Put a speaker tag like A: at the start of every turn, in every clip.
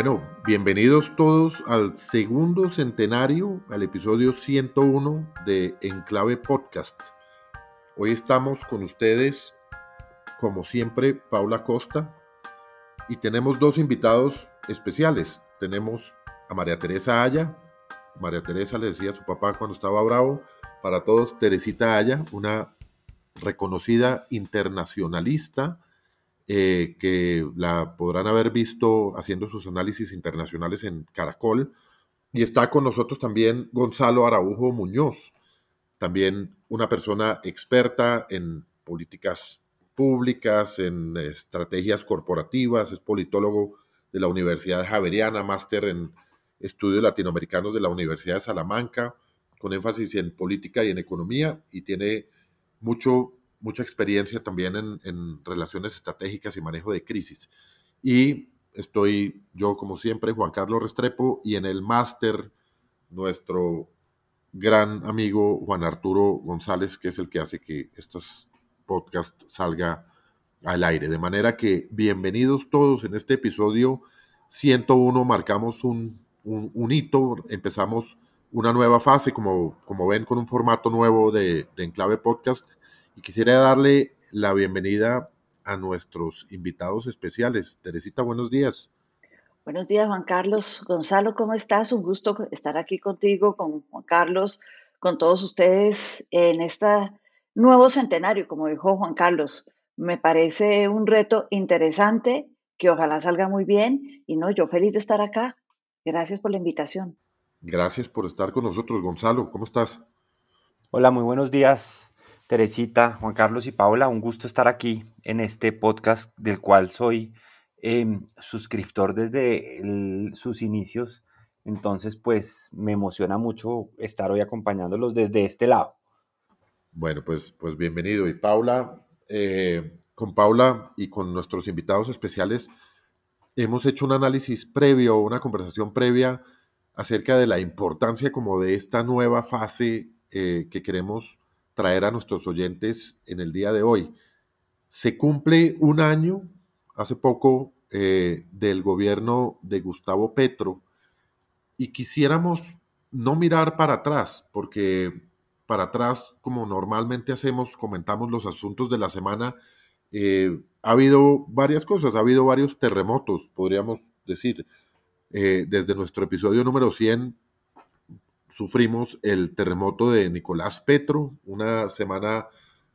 A: Bueno, bienvenidos todos al segundo centenario, al episodio 101 de Enclave Podcast. Hoy estamos con ustedes, como siempre, Paula Costa, y tenemos dos invitados especiales. Tenemos a María Teresa Aya. María Teresa le decía a su papá cuando estaba bravo, para todos, Teresita Aya, una reconocida internacionalista, eh, que la podrán haber visto haciendo sus análisis internacionales en Caracol. Y está con nosotros también Gonzalo Araujo Muñoz, también una persona experta en políticas públicas, en estrategias corporativas, es politólogo de la Universidad Javeriana, máster en estudios latinoamericanos de la Universidad de Salamanca, con énfasis en política y en economía, y tiene mucho mucha experiencia también en, relaciones estratégicas y manejo de crisis. Y estoy yo, como siempre, Juan Carlos Restrepo, y en el máster, nuestro gran amigo Juan Arturo González, que es el que hace que estos podcasts salga al aire. De manera que bienvenidos todos en este episodio 101, marcamos un, un, hito, empezamos una nueva fase, como, como ven, con un formato nuevo de, de Enclave Podcast y quisiera darle la bienvenida a nuestros invitados especiales. Teresita, buenos días.
B: Buenos días, Juan Carlos. Gonzalo, ¿cómo estás? Un gusto estar aquí contigo, con Juan Carlos, con todos ustedes en este nuevo centenario, como dijo Juan Carlos. Me parece un reto interesante que ojalá salga muy bien y no, yo feliz de estar acá. Gracias por la invitación.
A: Gracias por estar con nosotros, Gonzalo. ¿Cómo estás?
C: Hola, muy buenos días. Teresita, Juan Carlos y Paula, un gusto estar aquí en este podcast del cual soy em, suscriptor desde sus inicios. Entonces, pues me emociona mucho estar hoy acompañándolos desde este lado.
A: Bueno, pues, pues bienvenido. Y Paula, eh, con Paula y con nuestros invitados especiales, hemos hecho un análisis previo, una conversación previa acerca de la importancia como de esta nueva fase eh, que queremos traer a nuestros oyentes en el día de hoy. Se cumple un año, hace poco, eh, del gobierno de Gustavo Petro y quisiéramos no mirar para atrás, porque para atrás, como normalmente hacemos, comentamos los asuntos de la semana, eh, ha habido varias cosas, ha habido varios terremotos, podríamos decir. Eh, desde nuestro episodio número 100 sufrimos el terremoto de Nicolás Petro, una semana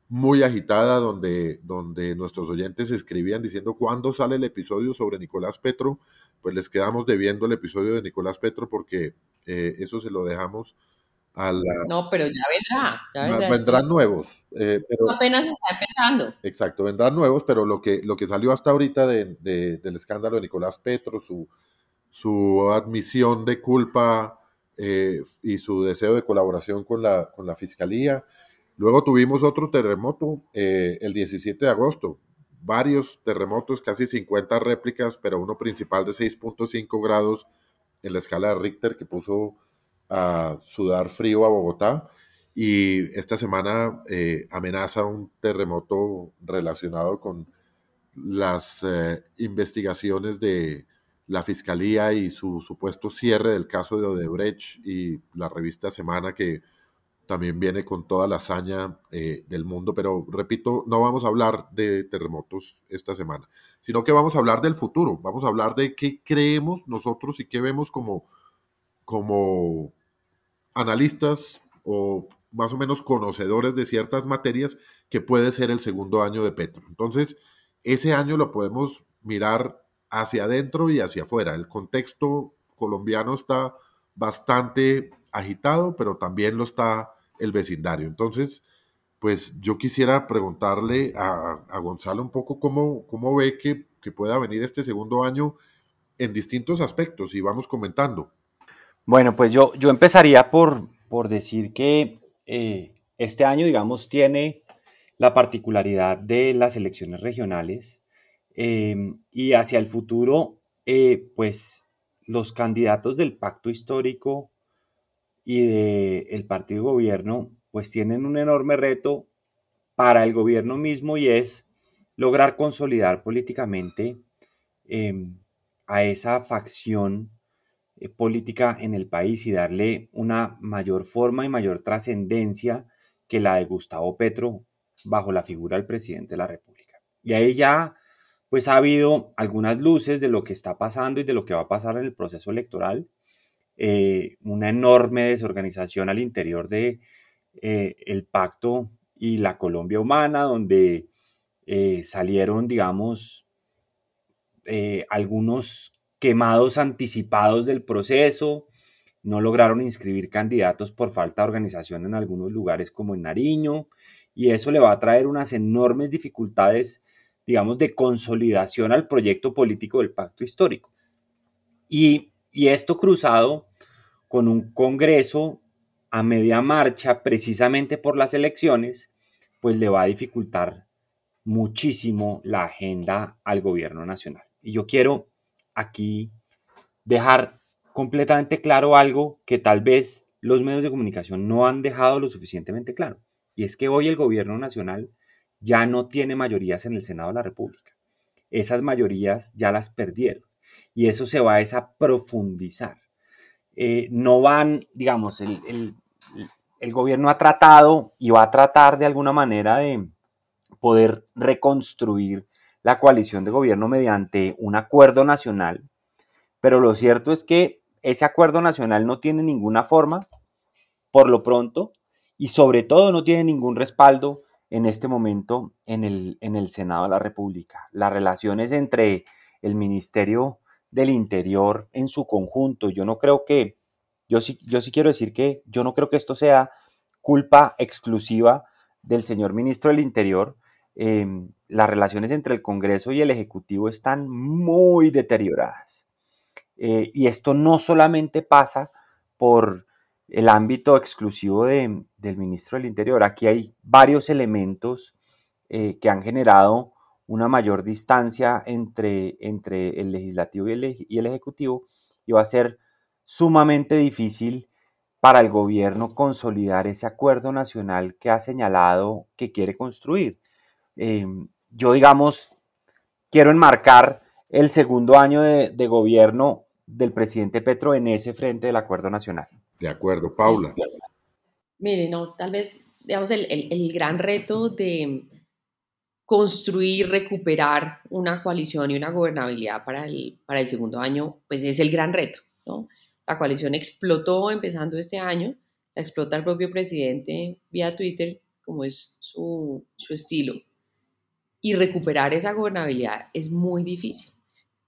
A: muy agitada donde, donde nuestros oyentes escribían diciendo cuándo sale el episodio sobre Nicolás Petro, pues les quedamos debiendo el episodio de Nicolás Petro porque eh, eso se lo dejamos a la...
D: No, pero ya vendrá.
A: vendrán nuevos.
D: Eh, pero, apenas está empezando.
A: Exacto, vendrán nuevos, pero lo que, lo que salió hasta ahorita de, del escándalo de Nicolás Petro, su, su admisión de culpa eh, y su deseo de colaboración con la, con la Fiscalía. Luego tuvimos otro terremoto eh, el 17 de agosto, varios terremotos, casi 50 réplicas, pero uno principal de 6.5 grados en la escala de Richter que puso a sudar frío a Bogotá. Y esta semana eh, amenaza un terremoto relacionado con las investigaciones de la fiscalía y su supuesto cierre del caso de Odebrecht y la revista Semana que también viene con toda la hazaña eh, del mundo, pero repito, no vamos a hablar de terremotos esta semana, sino que vamos a hablar del futuro, vamos a hablar de qué creemos nosotros y qué vemos como, como analistas o más o menos conocedores de ciertas materias que puede ser el segundo año de Petro. Entonces, ese año lo podemos mirar hacia adentro y hacia afuera. El contexto colombiano está bastante agitado, pero también lo está el vecindario. Entonces, pues yo quisiera preguntarle a, Gonzalo un poco cómo, cómo ve que, que, pueda venir este segundo año en distintos aspectos y vamos comentando.
C: Bueno, pues yo, yo empezaría por, por decir que eh, este año, digamos, tiene la particularidad de las elecciones regionales Em, y hacia el futuro, eh, pues los candidatos del pacto histórico y del partido gobierno, pues tienen un enorme reto para el gobierno mismo y es lograr consolidar políticamente em, a esa facción eh, política en el país y darle una mayor forma y mayor trascendencia que la de Gustavo Petro bajo la figura del presidente de la República. Y ahí ya pues ha habido algunas luces de lo que está pasando y de lo que va a pasar en el proceso electoral. Eh, una enorme desorganización al interior de eh, el pacto y la Colombia humana, donde salieron, digamos, algunos quemados anticipados del proceso, no lograron inscribir candidatos por falta de organización en algunos lugares como en Nariño, y eso le va a traer unas enormes dificultades, digamos, de consolidación al proyecto político del pacto histórico. Y, y esto cruzado con un Congreso a media marcha precisamente por las elecciones, pues le va a dificultar muchísimo la agenda al gobierno nacional. Y yo quiero aquí dejar completamente claro algo que tal vez los medios de comunicación no han dejado lo suficientemente claro. Y es que hoy el gobierno nacional ya no tiene mayorías en el Senado de la República. Esas mayorías ya las perdieron. Y eso se va a profundizar. Eh, no van, digamos, el, el gobierno ha tratado y va a tratar de alguna manera de poder reconstruir la coalición de gobierno mediante un acuerdo nacional, pero lo cierto es que ese acuerdo nacional no tiene ninguna forma, por lo pronto, y sobre todo no tiene ningún respaldo en este momento en el, en el Senado de la República. Las relaciones entre el Ministerio del Interior en su conjunto, yo no creo que, yo sí, yo sí quiero decir que yo no creo que esto sea culpa exclusiva del señor ministro del Interior, Em, las relaciones entre el Congreso y el Ejecutivo están muy deterioradas. Eh, y esto no solamente pasa por el ámbito exclusivo del ministro del Interior. Aquí hay varios elementos eh, que han generado una mayor distancia entre, entre el legislativo y el, y el ejecutivo y va a ser sumamente difícil para el gobierno consolidar ese acuerdo nacional que ha señalado que quiere construir. Em, yo, digamos, quiero enmarcar el segundo año de, gobierno del presidente Petro en ese frente del acuerdo nacional.
A: De acuerdo, Paula.
D: Mire, no, tal vez, digamos, el, el, gran reto de construir, recuperar una coalición y una gobernabilidad para el, para el segundo año, pues es el gran reto, ¿no? La coalición explotó empezando este año, la explota el propio presidente vía Twitter, como es su, su estilo y recuperar esa gobernabilidad es muy difícil.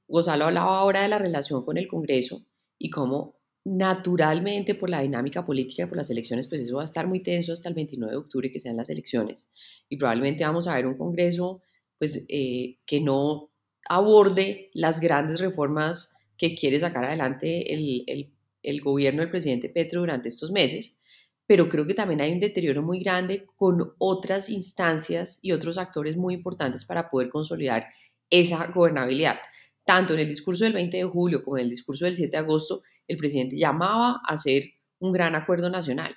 D: Gonzalo hablaba ahora de la relación con el Congreso y cómo naturalmente por la dinámica política y por las elecciones, pues eso va a estar muy tenso hasta el 29 de octubre que sean las elecciones. Y probablemente vamos a ver un Congreso pues, eh, que no aborde las grandes reformas que quiere sacar adelante el, el, el gobierno del presidente Petro durante estos meses, pero creo que también hay un deterioro muy grande con otras instancias y otros actores muy importantes para poder consolidar esa gobernabilidad. Tanto en el discurso del 20 de julio como en el discurso del 7 de agosto, el presidente llamaba a hacer un gran acuerdo nacional,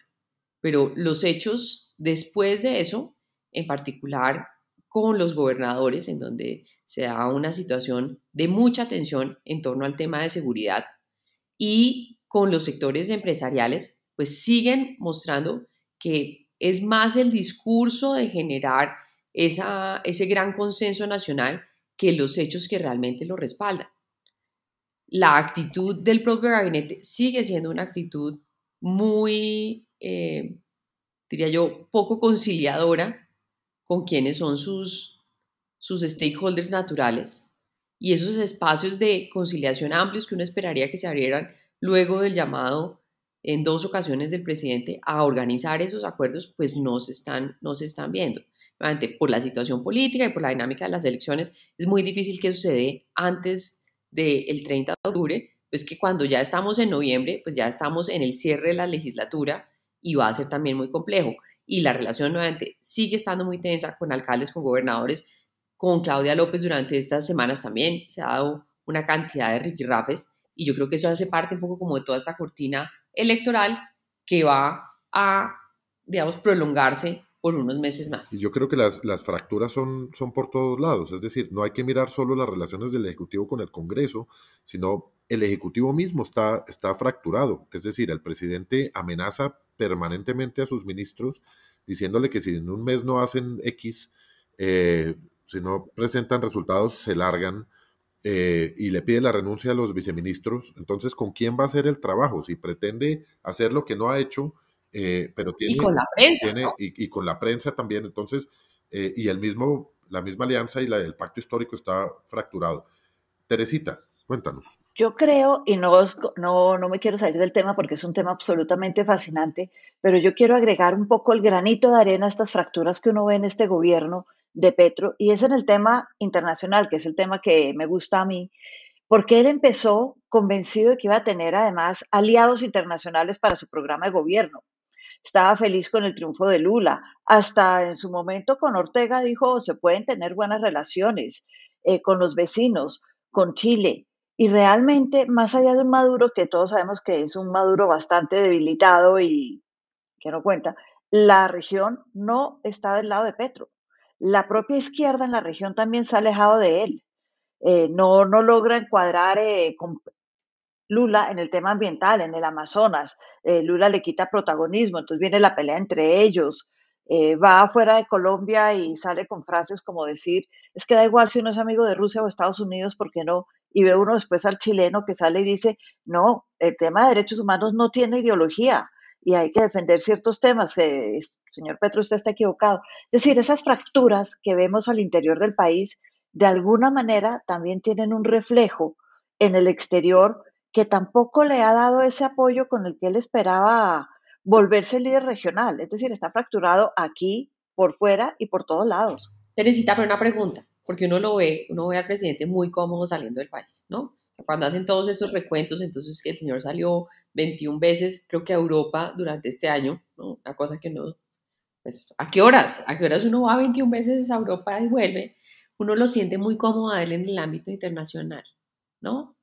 D: pero los hechos después de eso, en particular con los gobernadores, en donde se da una situación de mucha tensión en torno al tema de seguridad, y con los sectores empresariales pues siguen mostrando que es más el discurso de generar ese gran consenso nacional que los hechos que realmente lo respaldan. La actitud del propio gabinete sigue siendo una actitud muy, eh, diría yo, poco conciliadora con quienes son sus, sus stakeholders naturales y esos espacios de conciliación amplios que uno esperaría que se abrieran luego del llamado en dos ocasiones del presidente a organizar esos acuerdos, pues no se están, no se están viendo. Por la situación política y por la dinámica de las elecciones, es muy difícil que sucede antes del 30 de octubre, pues que cuando ya estamos en noviembre, pues ya estamos en el cierre de la legislatura y va a ser también muy complejo. Y la relación nuevamente sigue estando muy tensa con alcaldes, con gobernadores, con Claudia López durante estas semanas también. Se ha dado una cantidad de rifirrafes y yo creo que eso hace parte un poco como de toda esta cortina electoral que va a, digamos, prolongarse por unos meses más.
A: Yo creo que las, las fracturas son, son por todos lados, es decir, no hay que mirar solo las relaciones del Ejecutivo con el Congreso, sino el Ejecutivo mismo está, está fracturado, es decir, el presidente amenaza permanentemente a sus ministros diciéndole que si en un mes no hacen X, eh, si no presentan resultados, se largan. Eh, y le pide la renuncia a los viceministros, entonces, ¿con quién va a hacer el trabajo? Si pretende hacer lo que no ha hecho, eh, pero tiene,
D: y con la prensa.
A: y, con la prensa también, entonces, eh, y el mismo, la misma alianza y la, el pacto histórico está fracturado. Teresita, cuéntanos.
B: Yo creo, y no, no, no me quiero salir del tema porque es un tema absolutamente fascinante, pero yo quiero agregar un poco el granito de arena a estas fracturas que uno ve en este gobierno de Petro, y es en el tema internacional, que es el tema que me gusta a mí, porque él empezó convencido de que iba a tener además aliados internacionales para su programa de gobierno estaba feliz con el triunfo de Lula. Hasta en su momento con Ortega dijo, se pueden tener buenas relaciones eh, con los vecinos, con Chile. Y realmente, más allá de un Maduro, que todos sabemos que es un Maduro bastante debilitado y que no cuenta, la región no está del lado de Petro. La propia izquierda en la región también se ha alejado de él. Eh, no, no logra encuadrar eh, Lula en el tema ambiental, en el Amazonas. Eh, Lula le quita protagonismo, entonces viene la pelea entre ellos. Eh, va afuera de Colombia y sale con frases como decir, es que da igual si uno es amigo de Rusia o Estados Unidos, ¿por qué no? Y ve uno después al chileno que sale y dice, no, el tema de derechos humanos no tiene ideología y hay que defender ciertos temas. Eh, señor Petro, usted está equivocado. Es decir, esas fracturas que vemos al interior del país, de alguna manera también tienen un reflejo en el exterior que tampoco le ha dado ese apoyo con el que él esperaba volverse líder regional. Es decir, está fracturado aquí, por fuera y por todos lados.
D: Teresita, pero una pregunta, porque uno lo ve, uno ve al presidente muy cómodo saliendo del país, ¿no? cuando hacen todos esos recuentos, entonces que el señor salió 21 veces, creo que a Europa durante este año, ¿no? Una cosa que no, pues, ¿a qué horas? ¿A qué horas uno va 21 veces a Europa y vuelve? Uno lo siente muy cómodo a él en el ámbito internacional, ¿no?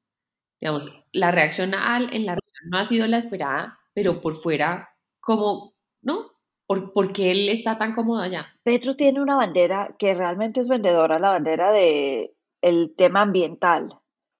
D: Digamos, la reacción en la región no ha sido la esperada, pero por fuera, como, ¿no? ¿Por, qué él está tan cómodo allá?
B: Petro tiene una bandera que realmente es vendedora, la bandera de el tema ambiental.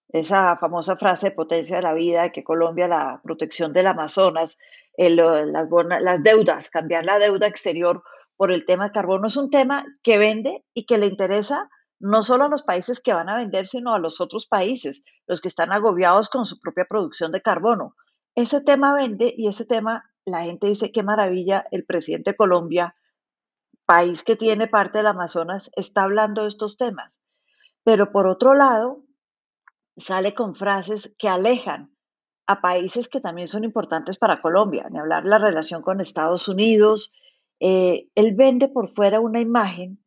B: Esa famosa frase de potencia de la vida, que Colombia, la protección del Amazonas, las, las deudas, cambiar la deuda exterior por el tema de carbono, es un tema que vende y que le interesa no solo a los países que van a vender, sino a los otros países, los que están agobiados con su propia producción de carbono. Ese tema vende y ese tema, la gente dice, qué maravilla, el presidente de Colombia, país que tiene parte del Amazonas, está hablando de estos temas. Pero por otro lado, sale con frases que alejan a países que también son importantes para Colombia, ni hablar la relación con Estados Unidos. Eh, él vende por fuera una imagen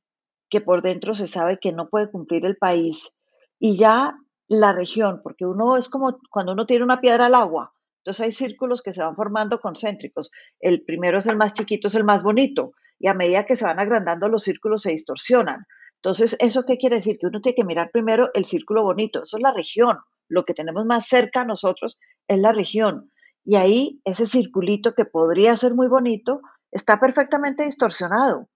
B: que por dentro se sabe que no puede cumplir el país y ya la región, porque uno es como cuando uno tiene una piedra al agua, entonces hay círculos que se van formando concéntricos. El primero es el más chiquito, es el más bonito, y a medida que se van agrandando los círculos se distorsionan. Entonces, ¿eso qué quiere decir? Que uno tiene que mirar primero el círculo bonito, eso es la región, lo que tenemos más cerca a nosotros es la región. Y ahí ese circulito que podría ser muy bonito está perfectamente distorsionado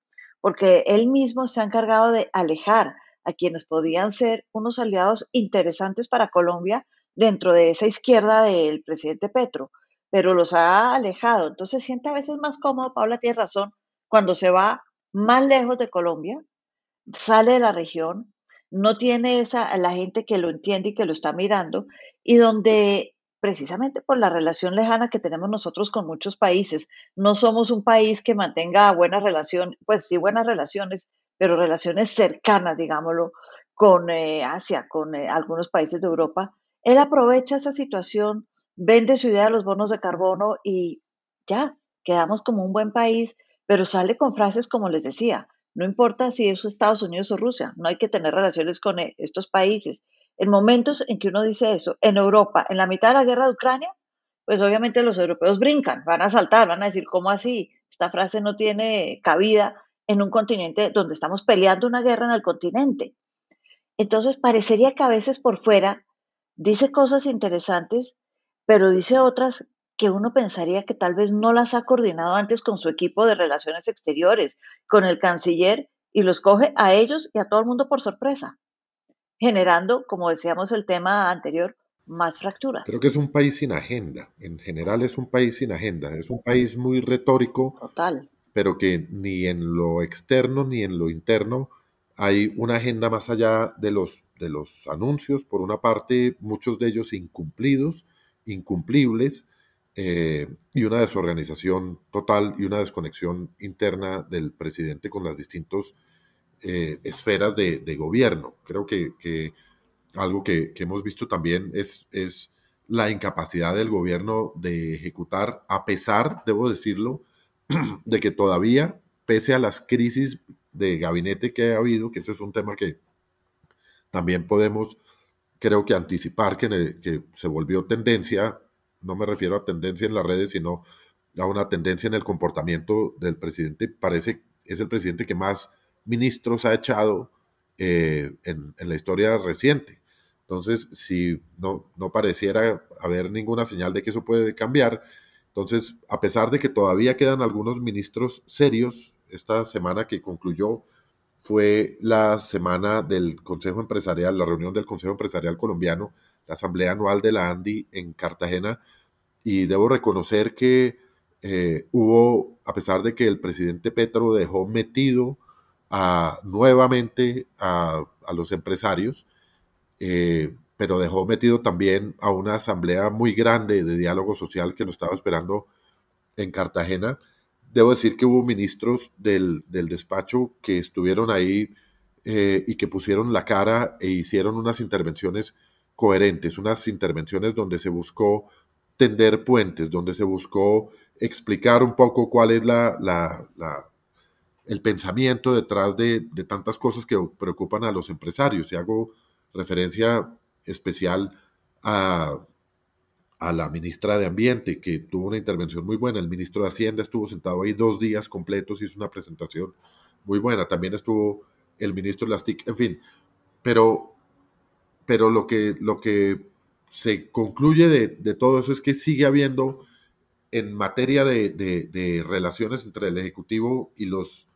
B: porque él mismo se ha encargado de alejar a quienes podían ser unos aliados interesantes para Colombia dentro de esa izquierda del presidente Petro, pero los ha alejado. Entonces siente a veces más cómodo, Paula tiene razón, cuando se va más lejos de Colombia, sale de la región, no tiene esa la gente que lo entiende y que lo está mirando y donde precisamente por la relación lejana que tenemos nosotros con muchos países. No somos un país que mantenga buena relación, pues sí, buenas relaciones, pero relaciones cercanas, digámoslo, con eh, Asia, con eh, algunos países de Europa. Él aprovecha esa situación, vende su idea de los bonos de carbono y ya, quedamos como un buen país, pero sale con frases como les decía, no importa si es Estados Unidos o Rusia, no hay que tener relaciones con eh, estos países. En momentos en que uno dice eso, en Europa, en la mitad de la guerra de Ucrania, pues obviamente los europeos brincan, van a saltar, van a decir, ¿cómo así? Esta frase no tiene cabida en un continente donde estamos peleando una guerra en el continente. Entonces, parecería que a veces por fuera dice cosas interesantes, pero dice otras que uno pensaría que tal vez no las ha coordinado antes con su equipo de relaciones exteriores, con el canciller, y los coge a ellos y a todo el mundo por sorpresa, generando, como decíamos el tema anterior, más fracturas.
A: Creo que es un país sin agenda. En general es un país sin agenda. Es un país muy retórico.
B: Total.
A: Pero que ni en lo externo ni en lo interno hay una agenda más allá de los, de los anuncios. Por una parte, muchos de ellos incumplidos, incumplibles, eh, y una desorganización total y una desconexión interna del presidente con las distintas eh, esferas de, gobierno. Creo que, algo que, hemos visto también es, es la incapacidad del gobierno de ejecutar, a pesar, debo decirlo, de que todavía, pese a las crisis de gabinete que ha habido, que ese es un tema que también podemos, creo que anticipar que, que se volvió tendencia no me refiero a tendencia en las redes, sino a una tendencia en el comportamiento del presidente. Parece es el presidente que más ministros ha echado eh, en, la historia reciente. Entonces, si no, no pareciera haber ninguna señal de que eso puede cambiar, entonces, a pesar de que todavía quedan algunos ministros serios, esta semana que concluyó fue la semana del Consejo Empresarial, la reunión del Consejo Empresarial Colombiano, la asamblea anual de la ANDI en Cartagena, y debo reconocer que eh, hubo, a pesar de que el presidente Petro dejó metido nuevamente a, los empresarios, eh, pero dejó metido también a una asamblea muy grande de diálogo social que lo estaba esperando en Cartagena. Debo decir que hubo ministros del, despacho que estuvieron ahí eh, y que pusieron la cara e hicieron unas intervenciones coherentes, unas intervenciones donde se buscó tender puentes, donde se buscó explicar un poco cuál es la, el pensamiento detrás de, tantas cosas que preocupan a los empresarios. Y hago referencia especial a, la ministra de Ambiente, que tuvo una intervención muy buena. El ministro de Hacienda estuvo sentado ahí dos días completos, hizo una presentación muy buena. También estuvo el ministro de las TIC, en fin. Pero, pero lo, que, lo que se concluye de, todo eso es que sigue habiendo en materia de, relaciones entre el Ejecutivo y los,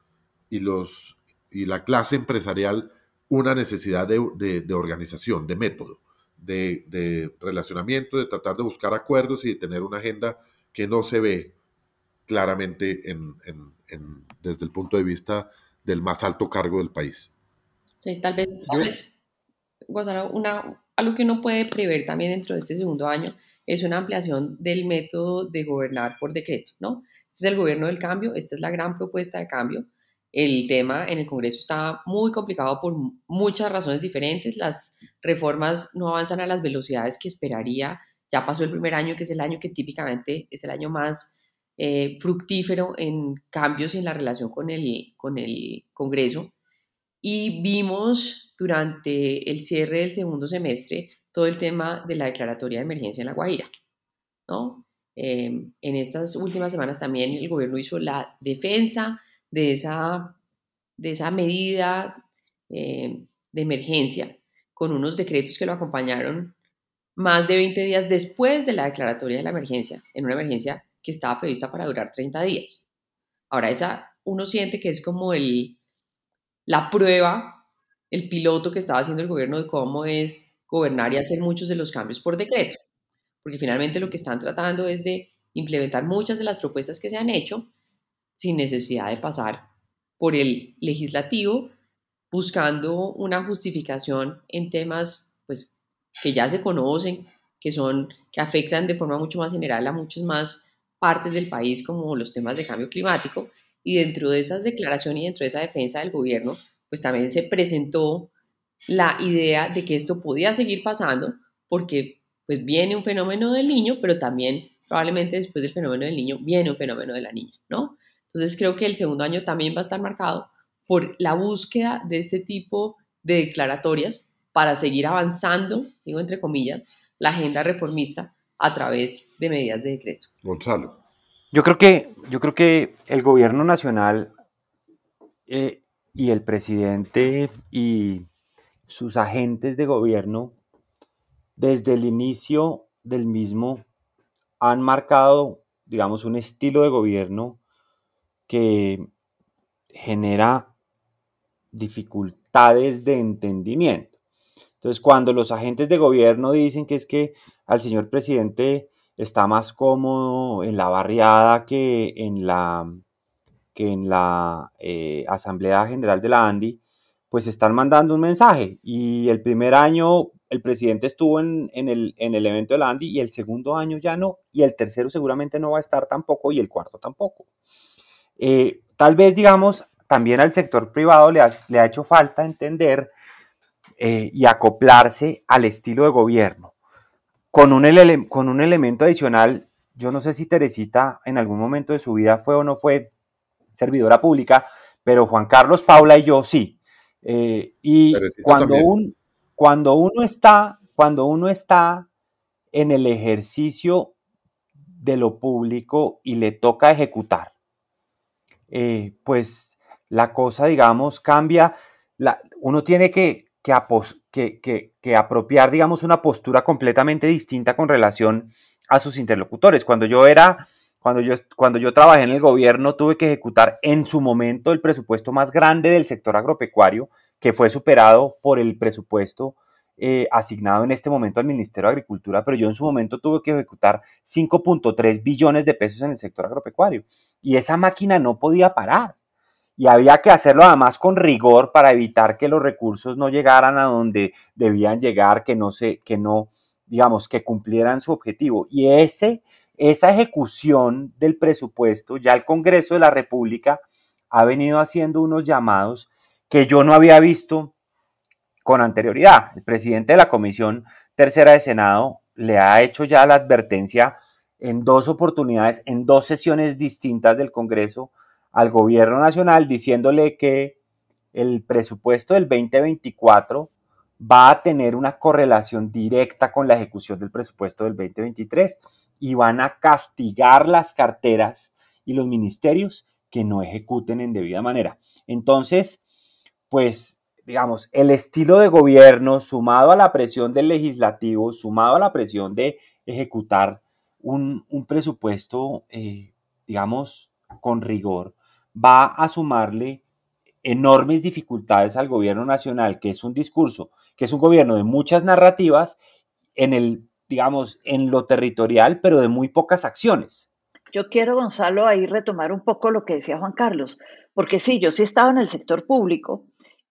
A: y los y la clase empresarial una necesidad de, organización, de método, de, relacionamiento, de tratar de buscar acuerdos y de tener una agenda que no se ve claramente en, desde el punto de vista del más alto cargo del país.
D: Sí, tal vez, Gonzalo, una, algo que uno puede prever también dentro de este segundo año es una ampliación del método de gobernar por decreto, ¿no? Este es el gobierno del cambio, esta es la gran propuesta de cambio. El tema en el Congreso está muy complicado por muchas razones diferentes. Las reformas no avanzan a las velocidades que esperaría. Ya pasó el primer año, que es el año que típicamente es el año más eh, fructífero en cambios en la relación con el, con el Congreso. Y vimos durante el cierre del segundo semestre todo el tema de la declaratoria de emergencia en La Guajira. ¿no? Em, en estas últimas semanas también el gobierno hizo la defensa de esa, de esa medida em, de emergencia con unos decretos que lo acompañaron más de 20 días después de la declaratoria de la emergencia, en una emergencia que estaba prevista para durar 30 días. Ahora, esa uno siente que es como el, la prueba el piloto que estaba haciendo el gobierno de cómo es gobernar y hacer muchos de los cambios por decreto, porque finalmente lo que están tratando es de implementar muchas de las propuestas que se han hecho sin necesidad de pasar por el legislativo, buscando una justificación en temas pues, que ya se conocen, que, son, que afectan de forma mucho más general a muchas más partes del país, como los temas de cambio climático, y dentro de esas declaraciones y dentro de esa defensa del gobierno, pues también se presentó la idea de que esto podía seguir pasando porque pues viene un fenómeno del niño, pero también probablemente después del fenómeno del niño viene un fenómeno de la niña, ¿no? Entonces creo que el segundo año también va a estar marcado por la búsqueda de este tipo de declaratorias para seguir avanzando, digo entre comillas, la agenda reformista a través de medidas de decreto.
A: Gonzalo.
C: Yo creo que, yo creo que el gobierno nacional eh, y el presidente y sus agentes de gobierno desde el inicio del mismo han marcado, digamos, un estilo de gobierno que genera dificultades de entendimiento. Entonces, cuando los agentes de gobierno dicen que es que al señor presidente está más cómodo en la barriada que en la, que en la eh, Asamblea General de la ANDI, pues están mandando un mensaje. Y el primer año el presidente estuvo en, el, en el evento de la ANDI y el segundo año ya no, y el tercero seguramente no va a estar tampoco y el cuarto tampoco. Eh, tal vez, digamos, también al sector privado le ha, le ha hecho falta entender eh, y acoplarse al estilo de gobierno. Con un, con un elemento adicional, yo no sé si Teresita en algún momento de su vida fue o no fue servidora pública, pero Juan Carlos, Paula y yo sí. Eh, y cuando, un, cuando uno está, cuando uno está en el ejercicio de lo público y le toca ejecutar, eh, pues la cosa, digamos, cambia. La, uno tiene que, que, que, apropiar, digamos, una postura completamente distinta con relación a sus interlocutores. Cuando yo era, cuando yo, cuando yo trabajé en el gobierno, tuve que ejecutar en su momento el presupuesto más grande del sector agropecuario, que fue superado por el presupuesto eh, asignado en este momento al Ministerio de Agricultura, pero yo en su momento tuve que ejecutar 5.3 billones de pesos en el sector agropecuario. Y esa máquina no podía parar y había que hacerlo además con rigor para evitar que los recursos no llegaran a donde debían llegar, que no se, que no, digamos, que cumplieran su objetivo. Y ese, esa ejecución del presupuesto, ya el Congreso de la República ha venido haciendo unos llamados que yo no había visto con anterioridad. El presidente de la Comisión Tercera de Senado le ha hecho ya la advertencia en dos oportunidades, en dos sesiones distintas del Congreso, al gobierno nacional diciéndole que el presupuesto del 2024 va a tener una correlación directa con la ejecución del presupuesto del 2023 y van a castigar las carteras y los ministerios que no ejecuten en debida manera. Entonces, pues, digamos, el estilo de gobierno sumado a la presión del legislativo, sumado a la presión de ejecutar un, presupuesto, eh, digamos, con rigor, va a sumarle enormes dificultades al gobierno nacional, que es un discurso, que es un gobierno de muchas narrativas en el, digamos, en lo territorial, pero de muy pocas acciones.
B: Yo quiero, Gonzalo, ahí retomar un poco lo que decía Juan Carlos, porque sí, yo sí estaba en el sector público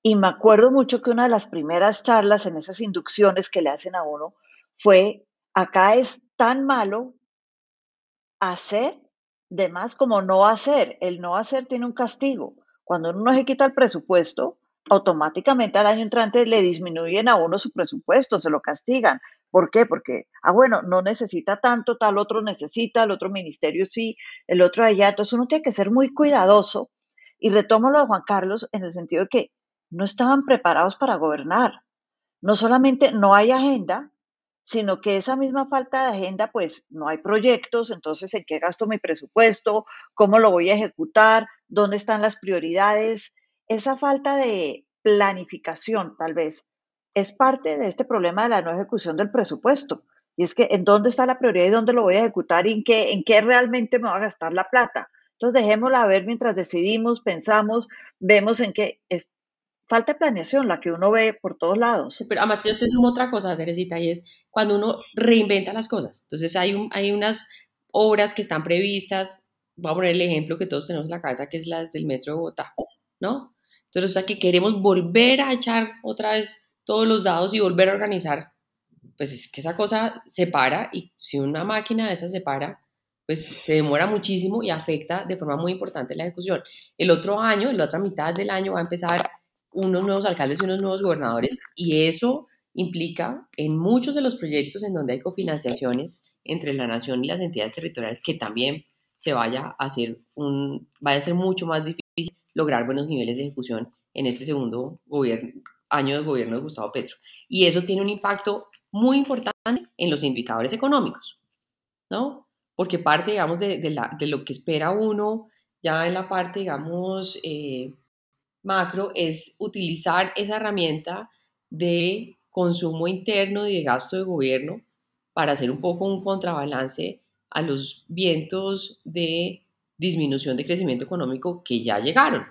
B: y me acuerdo mucho que una de las primeras charlas en esas inducciones que le hacen a uno fue, acá es tan malo hacer de más como no hacer. El no hacer tiene un castigo. Cuando uno no ejecuta el presupuesto, automáticamente al año entrante le disminuyen a uno su presupuesto, se lo castigan. ¿Por qué? Porque, ah, bueno, no necesita tanto, tal otro necesita, el otro ministerio sí, el otro allá. Entonces uno tiene que ser muy cuidadoso. Y retomo lo de Juan Carlos en el sentido de que no estaban preparados para gobernar. No solamente no hay agenda, sino que esa misma falta de agenda, pues no hay proyectos, entonces en qué gasto mi presupuesto, cómo lo voy a ejecutar, dónde están las prioridades. Esa falta de planificación, tal vez, es parte de este problema de la no ejecución del presupuesto. Y es que en dónde está la prioridad y dónde lo voy a ejecutar y en qué, en qué realmente me va a gastar la plata. Entonces dejémosla ver mientras decidimos, pensamos, vemos en qué falta de planeación, la que uno ve por todos lados.
D: Pero además yo te sumo otra cosa, Teresita, y es cuando uno reinventa las cosas. Entonces hay, un, hay unas obras que están previstas, voy a poner el ejemplo que todos tenemos en la cabeza, que es las del Metro de Bogotá, ¿no? Entonces, o sea, que queremos volver a echar otra vez todos los dados y volver a organizar, pues es que esa cosa se para y si una máquina de esas se para, pues se demora muchísimo y afecta de forma muy importante la ejecución. El otro año, la otra mitad del año va a empezar unos nuevos alcaldes y unos nuevos gobernadores y eso implica en muchos de los proyectos en donde hay cofinanciaciones entre la nación y las entidades territoriales que también se vaya a hacer un vaya a ser mucho más difícil lograr buenos niveles de ejecución en este segundo gobierno, año de gobierno de Gustavo Petro. Y eso tiene un impacto muy importante en los indicadores económicos, ¿no? Porque parte, digamos, de, de, lo que espera uno ya en la parte, digamos, eh, macro es utilizar esa herramienta de consumo interno y de gasto de gobierno para hacer un poco un contrabalance a los vientos de disminución de crecimiento económico que ya llegaron.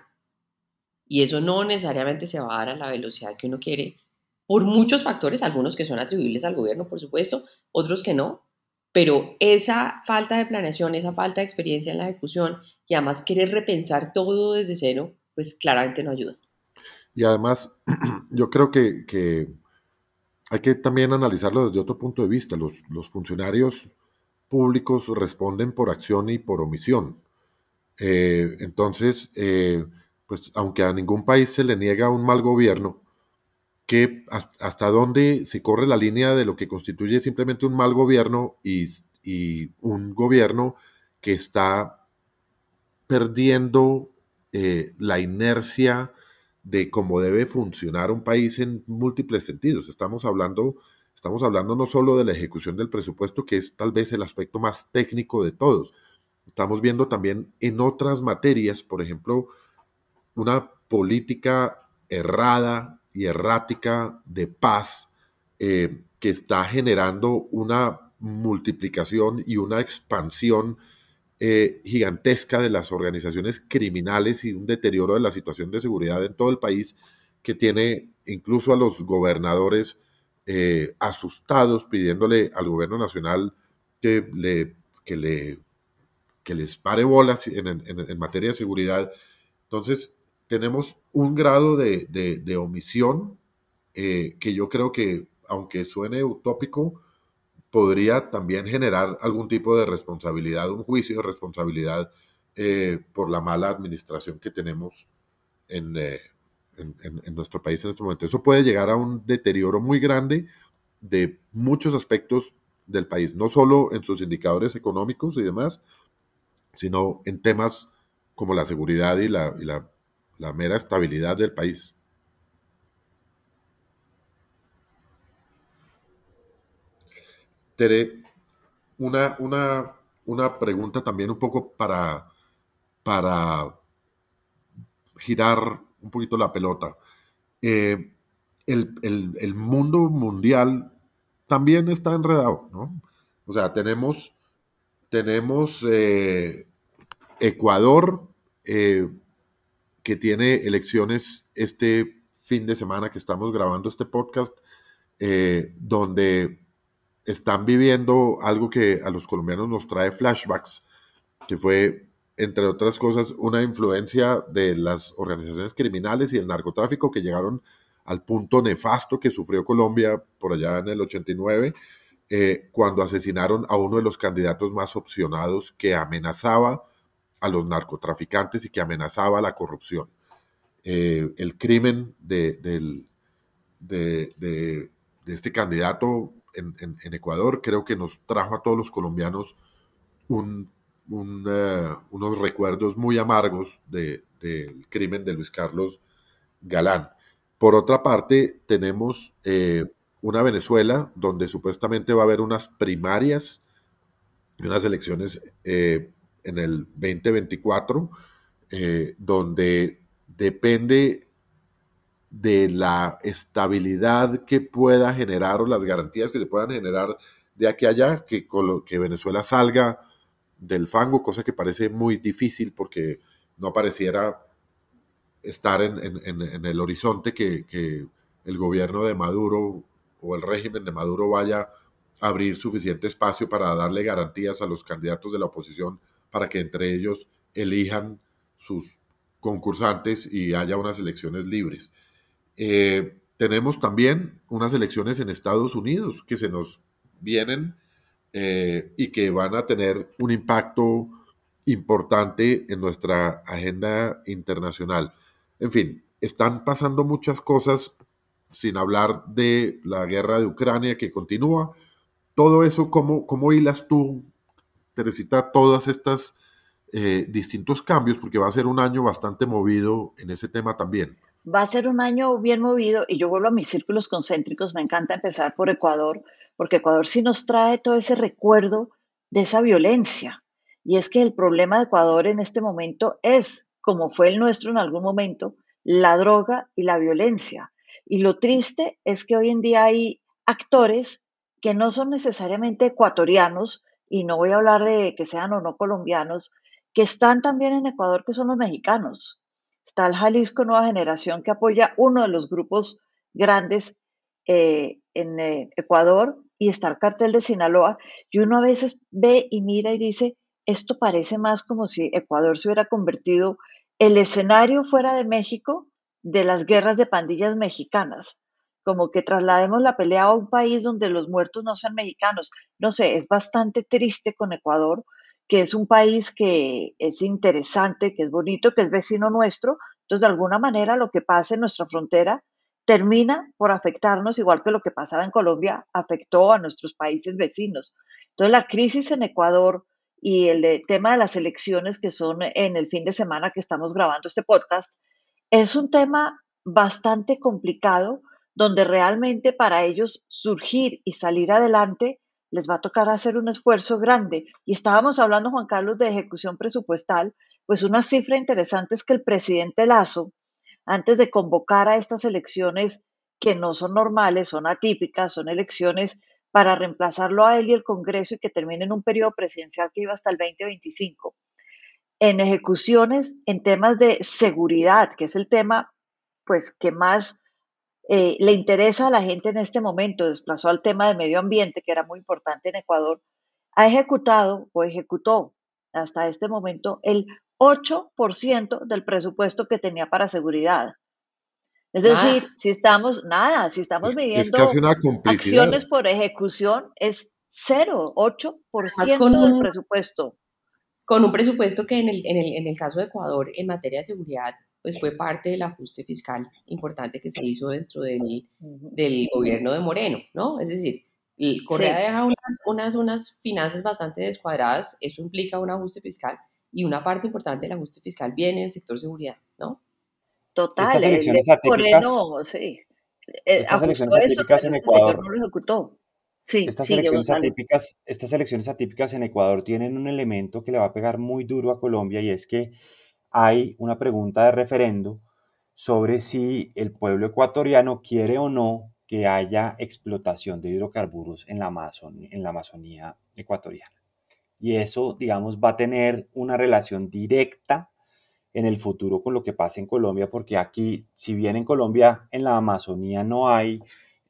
D: Y eso no necesariamente se va a dar a la velocidad que uno quiere, por muchos factores, algunos que son atribuibles al gobierno, por supuesto, otros que no, pero esa falta de planeación, esa falta de experiencia en la ejecución y además querer repensar todo desde cero, pues claramente no ayuda.
A: Y además, yo creo que, hay que también analizarlo desde otro punto de vista. Los, funcionarios públicos responden por acción y por omisión. Eh, entonces, eh, pues aunque a ningún país se le niega un mal gobierno, que hasta dónde se corre la línea de lo que constituye simplemente un mal gobierno y, un gobierno que está perdiendo eh, la inercia de cómo debe funcionar un país en múltiples sentidos. Estamos hablando, estamos hablando no solo de la ejecución del presupuesto, que es tal vez el aspecto más técnico de todos. Estamos viendo también en otras materias, por ejemplo, una política errada y errática de paz eh, que está generando una multiplicación y una expansión eh, gigantesca de las organizaciones criminales y un deterioro de la situación de seguridad en todo el país que tiene incluso a los gobernadores eh, asustados pidiéndole al gobierno nacional que, le, que, le, que les pare bolas en, materia de seguridad. Entonces, tenemos un grado de, omisión eh, que yo creo que, aunque suene utópico, podría también generar algún tipo de responsabilidad, un juicio de responsabilidad eh, por la mala administración que tenemos eh, en, en, nuestro país en este momento. Eso puede llegar a un deterioro muy grande de muchos aspectos del país, no solo en sus indicadores económicos y demás, sino en temas como la seguridad y la, y la la mera estabilidad del país. Tere, una, una, una pregunta también un poco para, para girar un poquito la pelota. Eh, el, mundo mundial también está enredado, ¿no? O sea, tenemos, tenemos eh, Ecuador, eh, que tiene elecciones este fin de semana que estamos grabando este podcast, donde están viviendo algo que a los colombianos nos trae flashbacks, que fue, entre otras cosas, una influencia de las organizaciones criminales y el narcotráfico que llegaron al punto nefasto que sufrió Colombia por allá en el 89, eh, cuando asesinaron a uno de los candidatos más opcionados que amenazaba a los narcotraficantes y que amenazaba la corrupción. Eh, el crimen de, de, este candidato en, Ecuador creo que nos trajo a todos los colombianos eh, unos recuerdos muy amargos del crimen de Luis Carlos Galán. Por otra parte, tenemos eh, una Venezuela donde supuestamente va a haber unas primarias, unas elecciones en el 2024, eh, donde depende de la estabilidad que pueda generar o las garantías que se puedan generar de aquí allá, que, que Venezuela salga del fango, cosa que parece muy difícil porque no pareciera estar en, el horizonte que, que, el gobierno de Maduro o el régimen de Maduro vaya a abrir suficiente espacio para darle garantías a los candidatos de la oposición para que entre ellos elijan sus concursantes y haya unas elecciones libres. Eh, tenemos también unas elecciones en Estados Unidos que se nos vienen eh, y que van a tener un impacto importante en nuestra agenda internacional. En fin, están pasando muchas cosas sin hablar de la guerra de Ucrania que continúa. Todo eso, ¿cómo, cómo hilas tú Teresita, todas estas eh, distintos cambios, porque va a ser un año bastante movido en ese tema también.
B: Va a ser un año bien movido y yo vuelvo a mis círculos concéntricos. Me encanta empezar por Ecuador, porque Ecuador sí nos trae todo ese recuerdo de esa violencia. Y es que el problema de Ecuador en este momento es, como fue el nuestro en algún momento, la droga y la violencia. Y lo triste es que hoy en día hay actores que no son necesariamente ecuatorianos, y no voy a hablar de que sean o no colombianos, que están también en Ecuador, que son los mexicanos. Está el Jalisco Nueva Generación, que apoya uno de los grupos grandes eh, en eh, Ecuador, y está el cartel de Sinaloa, y uno a veces ve y mira y dice, esto parece más como si Ecuador se hubiera convertido el escenario fuera de México de las guerras de pandillas mexicanas, como que traslademos la pelea a un país donde los muertos no sean mexicanos. No sé, es bastante triste con Ecuador, que es un país que es interesante, que es bonito, que es vecino nuestro. Entonces, de alguna manera, lo que pasa en nuestra frontera termina por afectarnos, igual que lo que pasaba en Colombia afectó a nuestros países vecinos. Entonces, la crisis en Ecuador y el tema de las elecciones que son en el fin de semana que estamos grabando este podcast, es un tema bastante complicado donde realmente para ellos surgir y salir adelante les va a tocar hacer un esfuerzo grande. Y estábamos hablando, Juan Carlos, de ejecución presupuestal, pues una cifra interesante es que el presidente Lazo, antes de convocar a estas elecciones que no son normales, son atípicas, son elecciones para reemplazarlo a él y el Congreso y que termine en un periodo presidencial que iba hasta el 2025. En ejecuciones, en temas de seguridad, que es el tema pues que más eh, le interesa a la gente en este momento, desplazó al tema de medio ambiente, que era muy importante en Ecuador, ha ejecutado o ejecutó hasta este momento el 8% del presupuesto que tenía para seguridad. Es decir, si estamos, nada, si estamos midiendo acciones por ejecución, es 0, 8% del presupuesto.
D: Con un presupuesto que en el, en, el, en el caso de Ecuador, en materia de seguridad, pues fue parte del ajuste fiscal importante que se hizo dentro del, del gobierno de Moreno, ¿no? Es decir, Correa deja unas, unas, unas finanzas bastante descuadradas, eso implica un ajuste fiscal y una parte importante del ajuste fiscal viene del sector seguridad, ¿no?
B: Total, estas elecciones atípicas, sí.
C: Estas elecciones atípicas en Ecuador. Sí, estas, elecciones atípicas, estas elecciones atípicas en Ecuador tienen un elemento que le va a pegar muy duro a Colombia y es que hay una pregunta de referendo sobre si el pueblo ecuatoriano quiere o no que haya explotación de hidrocarburos en la, la Amazonía ecuatoriana. Y eso, digamos, va a tener una relación directa en el futuro con lo que pasa en Colombia, porque aquí, si bien en Colombia, en la Amazonía no hay,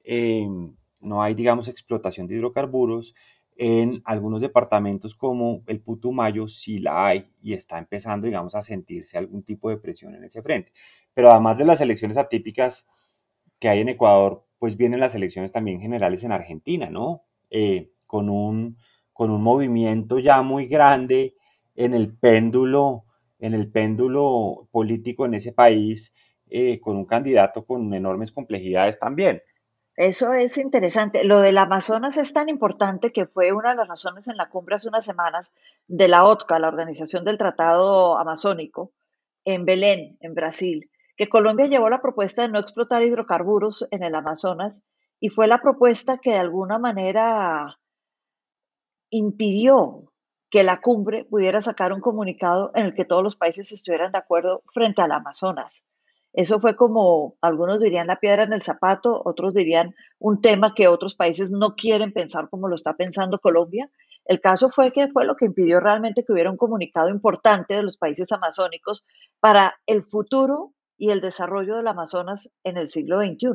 C: em, no hay, digamos, explotación de hidrocarburos, en algunos departamentos como el Putumayo sí la hay y está empezando, digamos, a sentirse algún tipo de presión en ese frente. Pero además de las elecciones atípicas que hay en Ecuador, pues vienen las elecciones también generales en Argentina, ¿no? Eh, con, un, con un movimiento ya muy grande en el péndulo en el péndulo político en ese país eh, con un candidato con enormes complejidades también.
B: Eso es interesante. Lo del Amazonas es tan importante que fue una de las razones en la cumbre hace unas semanas de la OTCA, la Organización del Tratado Amazónico, en Belén, en Brasil, que Colombia llevó la propuesta de no explotar hidrocarburos en el Amazonas y fue la propuesta que de alguna manera impidió que la cumbre pudiera sacar un comunicado en el que todos los países estuvieran de acuerdo frente al Amazonas. Eso fue como, algunos dirían la piedra en el zapato, otros dirían un tema que otros países no quieren pensar como lo está pensando Colombia. El caso fue que fue lo que impidió realmente que hubiera un comunicado importante de los países amazónicos para el futuro y el desarrollo del Amazonas en el siglo XXI.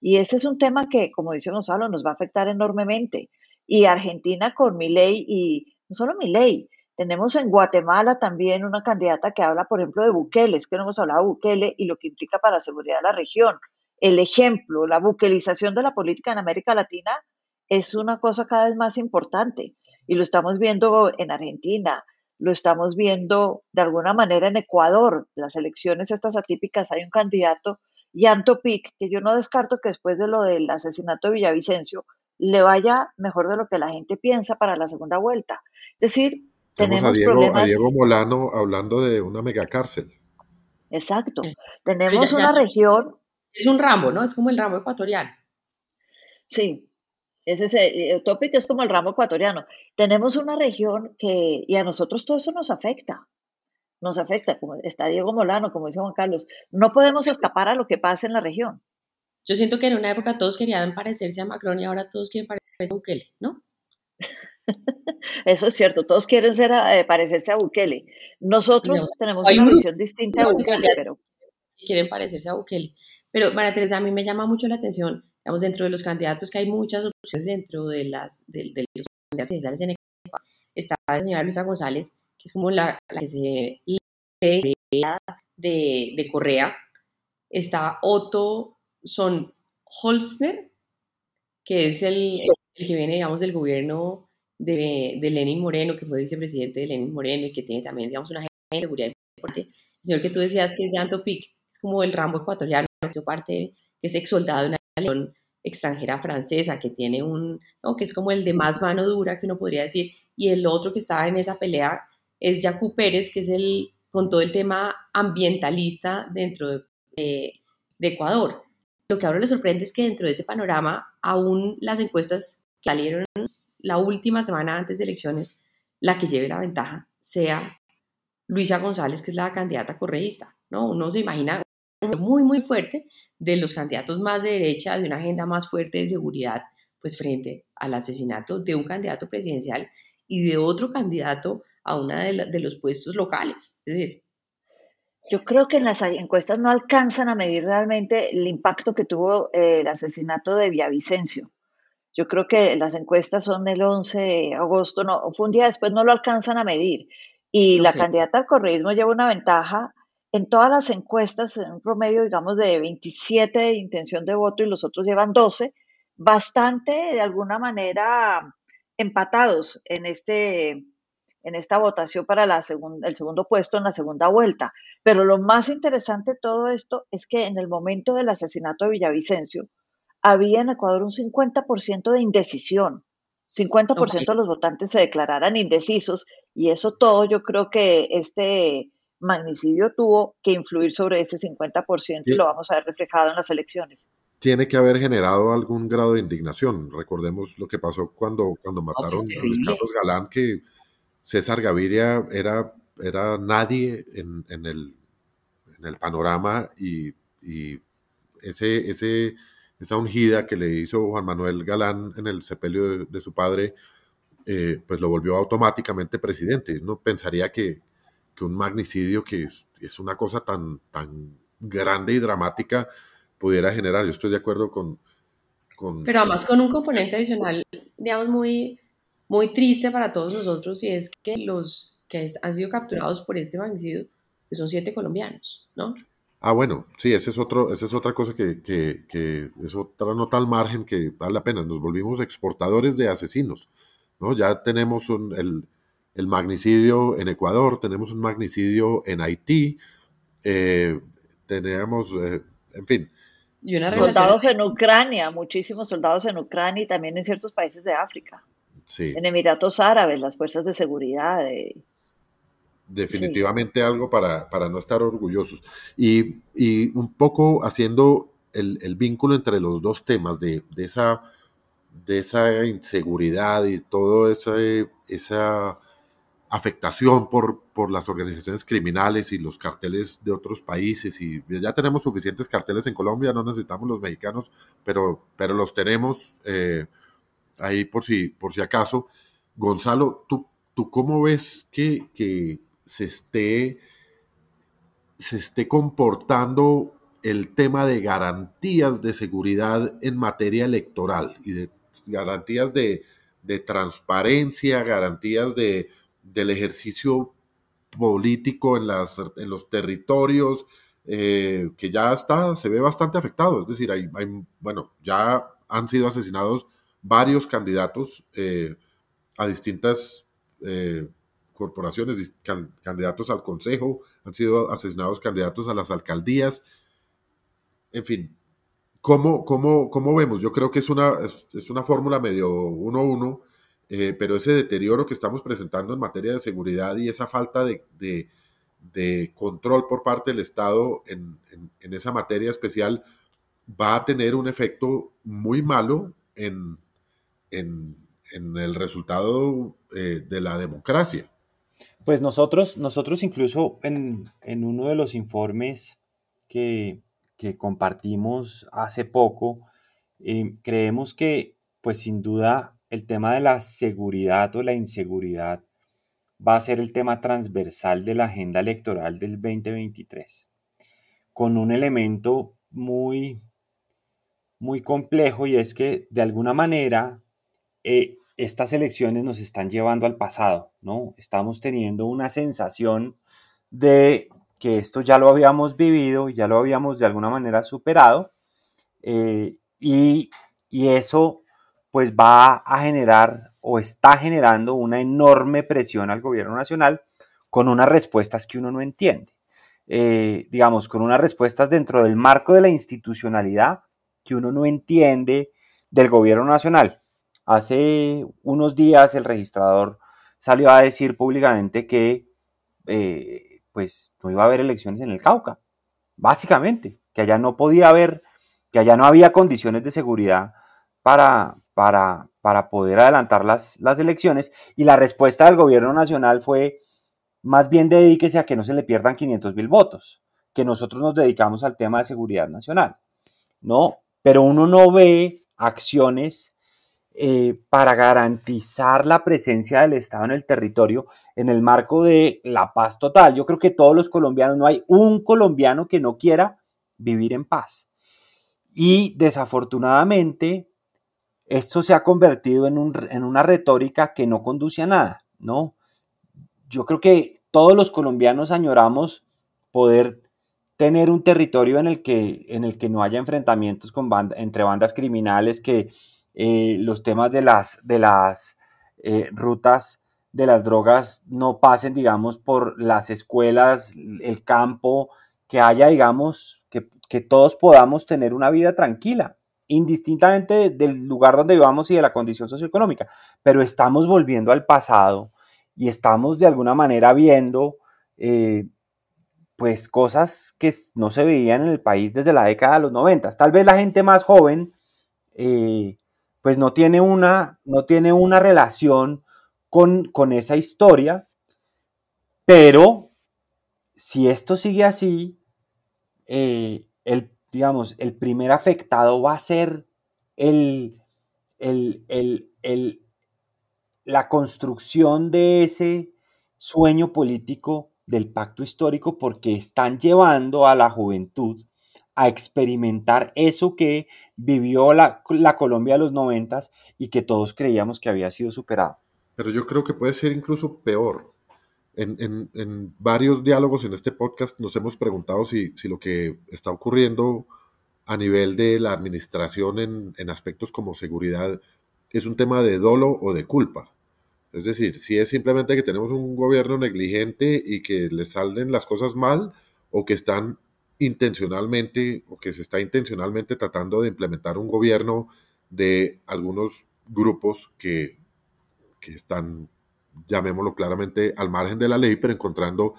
B: Y ese es un tema que, como dice Gonzalo, nos va a afectar enormemente. Y Argentina con mi ley y no solo mi ley. Tenemos en Guatemala también una candidata que habla, por ejemplo, de Bukele, es que no hemos hablado de Bukele y lo que implica para la seguridad de la región. El ejemplo, la buquelización de la política en América Latina es una cosa cada vez más importante y lo estamos viendo en Argentina, lo estamos viendo de alguna manera en Ecuador, las elecciones estas atípicas, hay un candidato, Yanto Pic, que yo no descarto que después de lo del asesinato de Villavicencio le vaya mejor de lo que la gente piensa para la segunda vuelta. Es decir, tenemos,
A: tenemos a, Diego, Molano hablando de una megacárcel.
B: Exacto. Tenemos una región.
D: Es un ramo, ¿no? Es como el ramo ecuatoriano.
B: Sí, ese es el, tópico es como el ramo ecuatoriano. Tenemos una región que, y a nosotros todo eso nos afecta. Nos afecta, como está Diego Molano, como dice Juan Carlos. No podemos escapar a lo que pasa en la región.
D: Yo siento que en una época todos querían parecerse a Macron y ahora todos quieren parecerse a Bukele, ¿no?
B: Eso es cierto, todos quieren ser, eh, parecerse a Bukele. Nosotros tenemos una visión distinta a Bukele, pero...
D: Quieren parecerse a Bukele. Pero, María Teresa, a mí me llama mucho la atención, digamos, dentro de los candidatos, que hay muchas opciones dentro de, las, de, los candidatos en Ecuador. Está la señora Luisa González, que es como la, que se de, de Correa. Está Otto Son Holzner, que es el, el que viene, digamos, del gobierno de, de, Lenin Moreno, que fue vicepresidente de Lenin Moreno y que tiene también, digamos, una agenda de seguridad importante. El señor que tú decías que es de Antopic, es como el Rambo ecuatoriano, que parte, que es ex soldado de una legión extranjera francesa, que tiene un, no, que es como el de más mano dura, que uno podría decir, y el otro que estaba en esa pelea es Jacu Pérez, que es el, con todo el tema ambientalista dentro de, de Ecuador. Lo que ahora le sorprende es que dentro de ese panorama, aún las encuestas que salieron la última semana antes de elecciones, la que lleve la ventaja sea Luisa González, que es la candidata correísta, ¿no? Uno se imagina muy, muy fuerte de los candidatos más de derecha, de una agenda más fuerte de seguridad, pues frente al asesinato de un candidato presidencial y de otro candidato a una de, los puestos locales. Es decir,
B: yo creo que en las encuestas no alcanzan a medir realmente el impacto que tuvo eh, el asesinato de Villavicencio. Yo creo que las encuestas son el 11 de agosto, no, fue un día después, no lo alcanzan a medir. Y la candidata al correísmo lleva una ventaja en todas las encuestas, en un promedio, digamos, de 27 de intención de voto y los otros llevan 12, bastante, de alguna manera, empatados en este en esta votación para la el segundo puesto en la segunda vuelta. Pero lo más interesante de todo esto es que en el momento del asesinato de Villavicencio había en Ecuador un 50% de indecisión. 50% de los votantes se declararan indecisos y eso todo yo creo que este magnicidio tuvo que influir sobre ese 50% y lo vamos a ver reflejado en las elecciones.
A: Tiene que haber generado algún grado de indignación. Recordemos lo que pasó cuando, cuando mataron a Luis Carlos Galán, que César Gaviria era, era nadie en, el, en el panorama y, ese, ese, esa ungida que le hizo Juan Manuel Galán en el sepelio de, su padre, eh, pues lo volvió automáticamente presidente. No pensaría que, un magnicidio que es, una cosa tan, tan grande y dramática pudiera generar. Yo estoy de acuerdo con... con
D: Pero además con un componente adicional, digamos, muy muy triste para todos nosotros y es que los que han sido capturados por este magnicidio pues son siete colombianos, ¿no?
A: Ah, bueno, sí, ese es otro, esa es otra cosa que, que, es otra nota al margen que vale la pena. Nos volvimos exportadores de asesinos, ¿no? Ya tenemos un, el, el, magnicidio en Ecuador, tenemos un magnicidio en Haití, eh, tenemos, eh, en fin.
B: Y soldados en Ucrania, muchísimos soldados en Ucrania y también en ciertos países de África. En Emiratos Árabes, las fuerzas de seguridad.
A: Definitivamente algo para, no estar orgullosos. Y, un poco haciendo el, vínculo entre los dos temas de, esa, de esa inseguridad y toda esa, esa afectación por, por las organizaciones criminales y los carteles de otros países. Y ya tenemos suficientes carteles en Colombia, no necesitamos los mexicanos, pero, pero los tenemos. Eh, ahí por si, por si acaso. Gonzalo, ¿tú, tú cómo ves que, se, esté, se esté comportando el tema de garantías de seguridad en materia electoral y de garantías de, transparencia, garantías de, del ejercicio político en, las, en los territorios, eh, que ya está, se ve bastante afectado. Es decir, hay, bueno, ya han sido asesinados varios candidatos eh, a distintas eh, corporaciones, candidatos al Consejo, han sido asesinados candidatos a las alcaldías. En fin, ¿cómo, cómo, cómo vemos? Yo creo que es una, es, una fórmula medio uno a uno, eh, pero ese deterioro que estamos presentando en materia de seguridad y esa falta de, control por parte del Estado en, en esa materia especial va a tener un efecto muy malo en, en, el resultado eh, de la democracia.
C: Pues nosotros, nosotros incluso en, uno de los informes que, compartimos hace poco, eh, creemos que pues sin duda el tema de la seguridad o la inseguridad va a ser el tema transversal de la agenda electoral del 2023, con un elemento muy, muy complejo y es que de alguna manera eh, estas elecciones nos están llevando al pasado, ¿no? Estamos teniendo una sensación de que esto ya lo habíamos vivido, ya lo habíamos de alguna manera superado, eh, y, eso pues va a generar o está generando una enorme presión al gobierno nacional con unas respuestas que uno no entiende. Eh, digamos, con unas respuestas dentro del marco de la institucionalidad que uno no entiende del gobierno nacional. Hace unos días el registrador salió a decir públicamente que eh, pues no iba a haber elecciones en el Cauca, básicamente, que allá no podía haber, que allá no había condiciones de seguridad para, para, para poder adelantar las, las elecciones y la respuesta del gobierno nacional fue más bien dedíquese a que no se le pierdan 500 mil votos, que nosotros nos dedicamos al tema de seguridad nacional. No, pero uno no ve acciones eh, para garantizar la presencia del Estado en el territorio en el marco de la paz total. Yo creo que todos los colombianos, no hay un colombiano que no quiera vivir en paz. Y desafortunadamente, esto se ha convertido en, una retórica que no conduce a nada, ¿no? Yo creo que todos los colombianos añoramos poder tener un territorio en el que, en el que no haya enfrentamientos entre bandas criminales, que eh, los temas de las, de las eh, rutas de las drogas no pasen, digamos, por las escuelas, el campo, que haya, digamos, que, que todos podamos tener una vida tranquila, indistintamente del lugar donde vivamos y de la condición socioeconómica. Pero estamos volviendo al pasado y estamos de alguna manera viendo eh, pues cosas que no se veían en el país desde la década de los 90. Tal vez la gente más joven pues no tiene una, no tiene una relación con, con esa historia, pero si esto sigue así, eh, el, digamos, el primer afectado va a ser el, el, la construcción de ese sueño político del pacto histórico porque están llevando a la juventud a experimentar eso que vivió la, Colombia de los noventas y que todos creíamos que había sido superado.
A: Pero yo creo que puede ser incluso peor. En, varios diálogos en este podcast nos hemos preguntado si, lo que está ocurriendo a nivel de la administración en, en aspectos como seguridad es un tema de dolo o de culpa. Es decir, si es simplemente que tenemos un gobierno negligente y que le salen las cosas mal o que están intencionalmente o que se está intencionalmente tratando de implementar un gobierno de algunos grupos que, que están, llamémoslo claramente, al margen de la ley, pero encontrando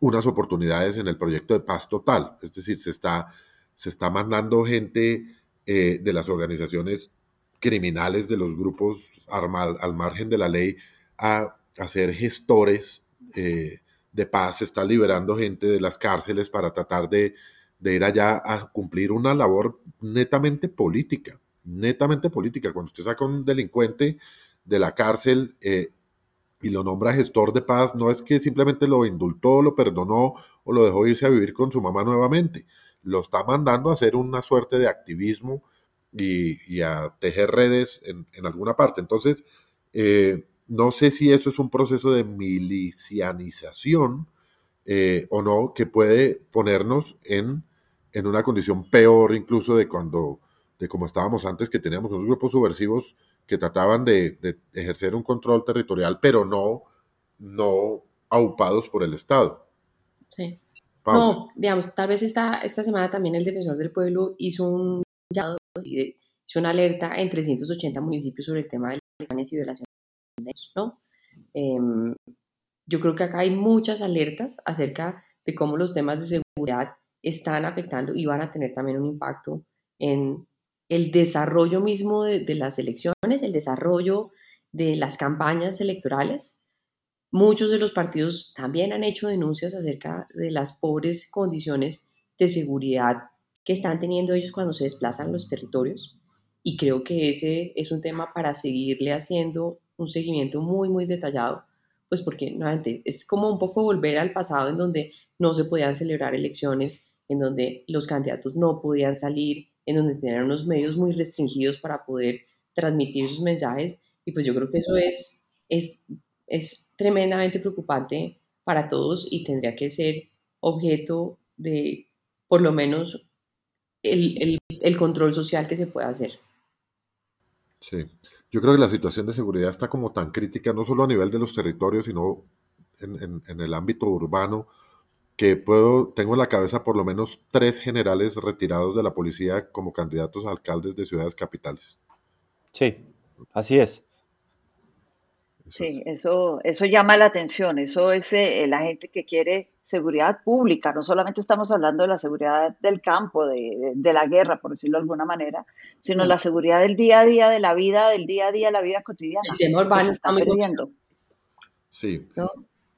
A: unas oportunidades en el proyecto de paz total. Es decir, se está, se está mandando gente eh, de las organizaciones criminales, de los grupos al margen de la ley, a, a ser gestores eh, de paz, está liberando gente de las cárceles para tratar de, ir allá a cumplir una labor netamente política, netamente política. Cuando usted saca un delincuente de la cárcel eh, y lo nombra gestor de paz, no es que simplemente lo indultó, lo perdonó o lo dejó irse a vivir con su mamá nuevamente. Lo está mandando a hacer una suerte de activismo y, a tejer redes en, alguna parte. Entonces, eh, no sé si eso es un proceso de milicianización eh, o no, que puede ponernos en, en, una condición peor incluso de cuando, de como estábamos antes, que teníamos unos grupos subversivos que trataban de, ejercer un control territorial, pero no, no aupados por el Estado.
D: Sí. No, digamos, tal vez esta, esta semana también el defensor del pueblo hizo un hizo una alerta en 380 municipios sobre el tema de las y violaciones ¿no? Em, yo creo que acá hay muchas alertas acerca de cómo los temas de seguridad están afectando y van a tener también un impacto en el desarrollo mismo de, de las elecciones, el desarrollo de las campañas electorales. Muchos de los partidos también han hecho denuncias acerca de las pobres condiciones de seguridad que están teniendo ellos cuando se desplazan los territorios. y creo que ese es un tema para seguirle haciendo un seguimiento muy, muy detallado, pues porque nuevamente es como un poco volver al pasado en donde no se podían celebrar elecciones, en donde los candidatos no podían salir, en donde tenían unos medios muy restringidos para poder transmitir sus mensajes. Y pues yo creo que eso es, es, es tremendamente preocupante para todos y tendría que ser objeto de por lo menos el, el, el control social que se pueda hacer.
A: Sí, yo creo que la situación de seguridad está como tan crítica, no solo a nivel de los territorios, sino en, el ámbito urbano, que puedo, tengo en la cabeza por lo menos tres generales retirados de la policía como candidatos a alcaldes de ciudades capitales.
C: Sí, así es.
B: Sí, eso, eso llama la atención, eso es eh, la gente que quiere seguridad pública, no solamente estamos hablando de la seguridad del campo, de, de la guerra, por decirlo de alguna manera, sino la seguridad del día a día, de la vida, del día a día, la vida cotidiana.
D: El tema urbano
B: se está perdiendo.
A: Sí, ¿no?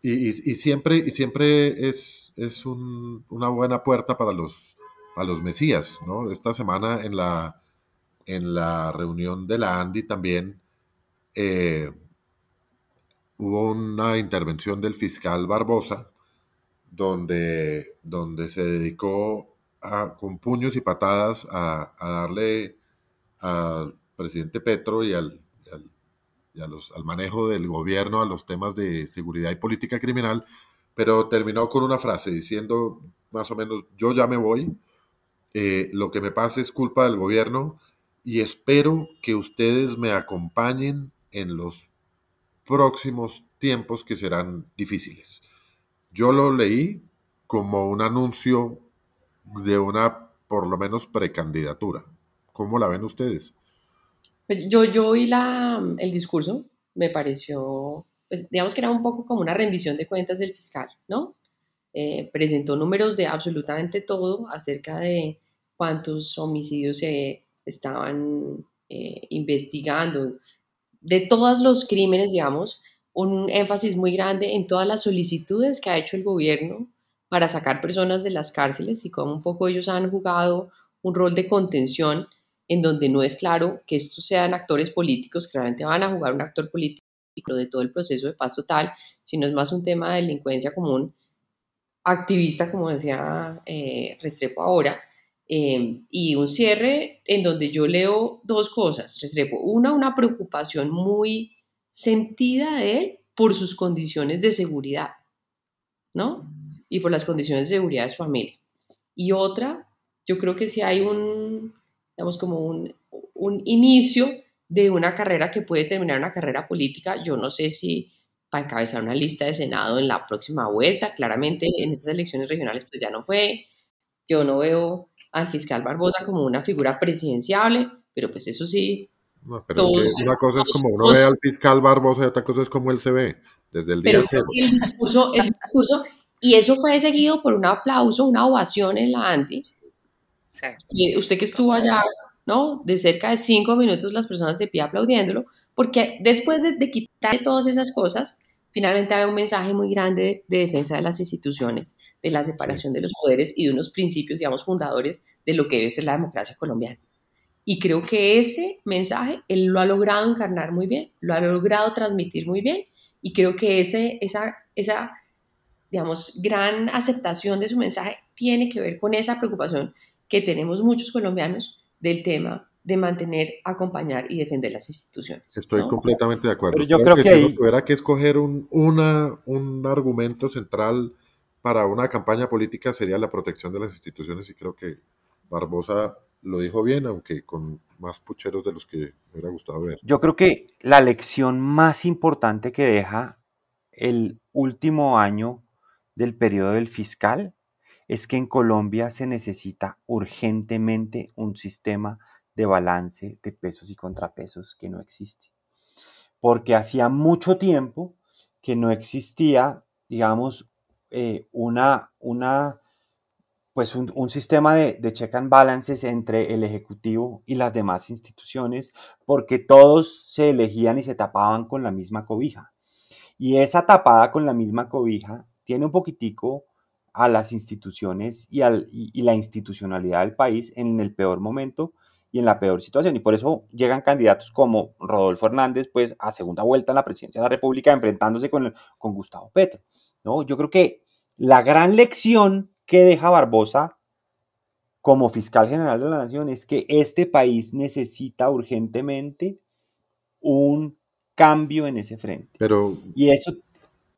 A: y, y, y, siempre, y siempre es, es un, una buena puerta para los, para los mesías, ¿no? Esta semana en la, en la reunión de la Andy también... Eh, hubo una intervención del fiscal Barbosa donde, donde se dedicó con puños y patadas a, darle al presidente Petro y, al, al manejo del gobierno a los temas de seguridad y política criminal, pero terminó con una frase diciendo más o menos, yo ya me voy, eh, lo que me pasa es culpa del gobierno y espero que ustedes me acompañen en los próximos tiempos que serán difíciles. Yo lo leí como un anuncio de una, por lo menos, precandidatura. ¿Cómo la ven ustedes?
D: Pues yo, yo oí la, el discurso, me pareció, pues, digamos que era un poco como una rendición de cuentas del fiscal, ¿no? Eh, presentó números de absolutamente todo acerca de cuántos homicidios se estaban eh, investigando, de todos los crímenes, digamos, un énfasis muy grande en todas las solicitudes que ha hecho el gobierno para sacar personas de las cárceles y cómo un poco ellos han jugado un rol de contención en donde no es claro que estos sean actores políticos que realmente van a jugar un actor político de todo el proceso de paz total, sino es más un tema de delincuencia común activista, como decía eh, Restrepo ahora, eh, y un cierre en donde yo leo dos cosas, Restrepo. Una, una preocupación muy sentida de él por sus condiciones de seguridad, ¿no? Y por las condiciones de seguridad de su familia. Y otra, yo creo que si hay un, digamos, como un, un inicio de una carrera que puede terminar una carrera política, yo no sé si para encabezar una lista de Senado en la próxima vuelta, claramente en estas elecciones regionales pues ya no fue, yo no veo al fiscal Barbosa como una figura presidenciable, pero pues eso sí.
A: No, pero todos, es que una cosa es como uno ve al fiscal Barbosa y otra cosa es como él se ve desde el día cero.
D: El discurso, el discurso, y eso fue seguido por un aplauso, una ovación en la anti. Sí. Y usted que estuvo allá, ¿no? De cerca de cinco minutos las personas de pie aplaudiéndolo, porque después de, de quitar todas esas cosas, finalmente había un mensaje muy grande de, de, defensa de las instituciones, de la separación de los poderes y de unos principios, digamos, fundadores de lo que debe ser la democracia colombiana. Y creo que ese mensaje él lo ha logrado encarnar muy bien, lo ha logrado transmitir muy bien y creo que ese, esa, esa, digamos, gran aceptación de su mensaje tiene que ver con esa preocupación que tenemos muchos colombianos del tema de mantener, acompañar y defender las instituciones.
A: Estoy
D: ¿no?
A: completamente de acuerdo.
C: Pero yo creo, creo que,
A: que, si uno tuviera que escoger un, una, un argumento central para una campaña política sería la protección de las instituciones y creo que Barbosa lo dijo bien, aunque con más pucheros de los que me hubiera gustado ver.
C: Yo creo que la lección más importante que deja el último año del periodo del fiscal es que en Colombia se necesita urgentemente un sistema de balance de pesos y contrapesos que no existe. Porque hacía mucho tiempo que no existía, digamos, eh, una, una, pues un, un sistema de, de, check and balances entre el Ejecutivo y las demás instituciones, porque todos se elegían y se tapaban con la misma cobija. Y esa tapada con la misma cobija tiene un poquitico a las instituciones y, al, y, y la institucionalidad del país en el peor momento y en la peor situación. Y por eso llegan candidatos como Rodolfo Hernández, pues a segunda vuelta en la presidencia de la República, enfrentándose con, con Gustavo Petro. ¿no? Yo creo que la gran lección que deja Barbosa como fiscal general de la nación es que este país necesita urgentemente un cambio en ese frente.
A: Pero...
C: Y eso,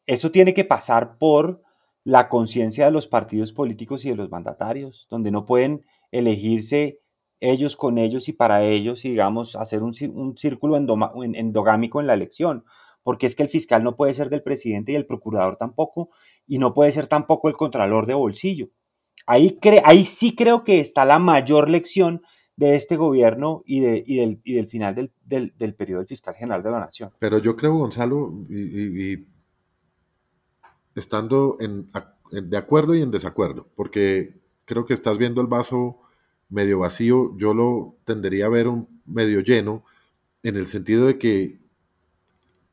C: eso tiene que pasar por la conciencia de los partidos políticos y de los mandatarios, donde no pueden elegirse ellos con ellos y para ellos y digamos hacer un, círculo endogámico en la elección, porque es que el fiscal no puede ser del presidente y el procurador tampoco, y no puede ser tampoco el contralor de bolsillo. Ahí, ahí sí creo que está la mayor lección de este gobierno y, de, del, y del, final del, del, periodo del fiscal general de la nación.
A: Pero yo creo, Gonzalo, y, estando en, de acuerdo y en desacuerdo, porque creo que estás viendo el vaso medio vacío, yo lo tendería a ver un medio lleno, en el sentido de que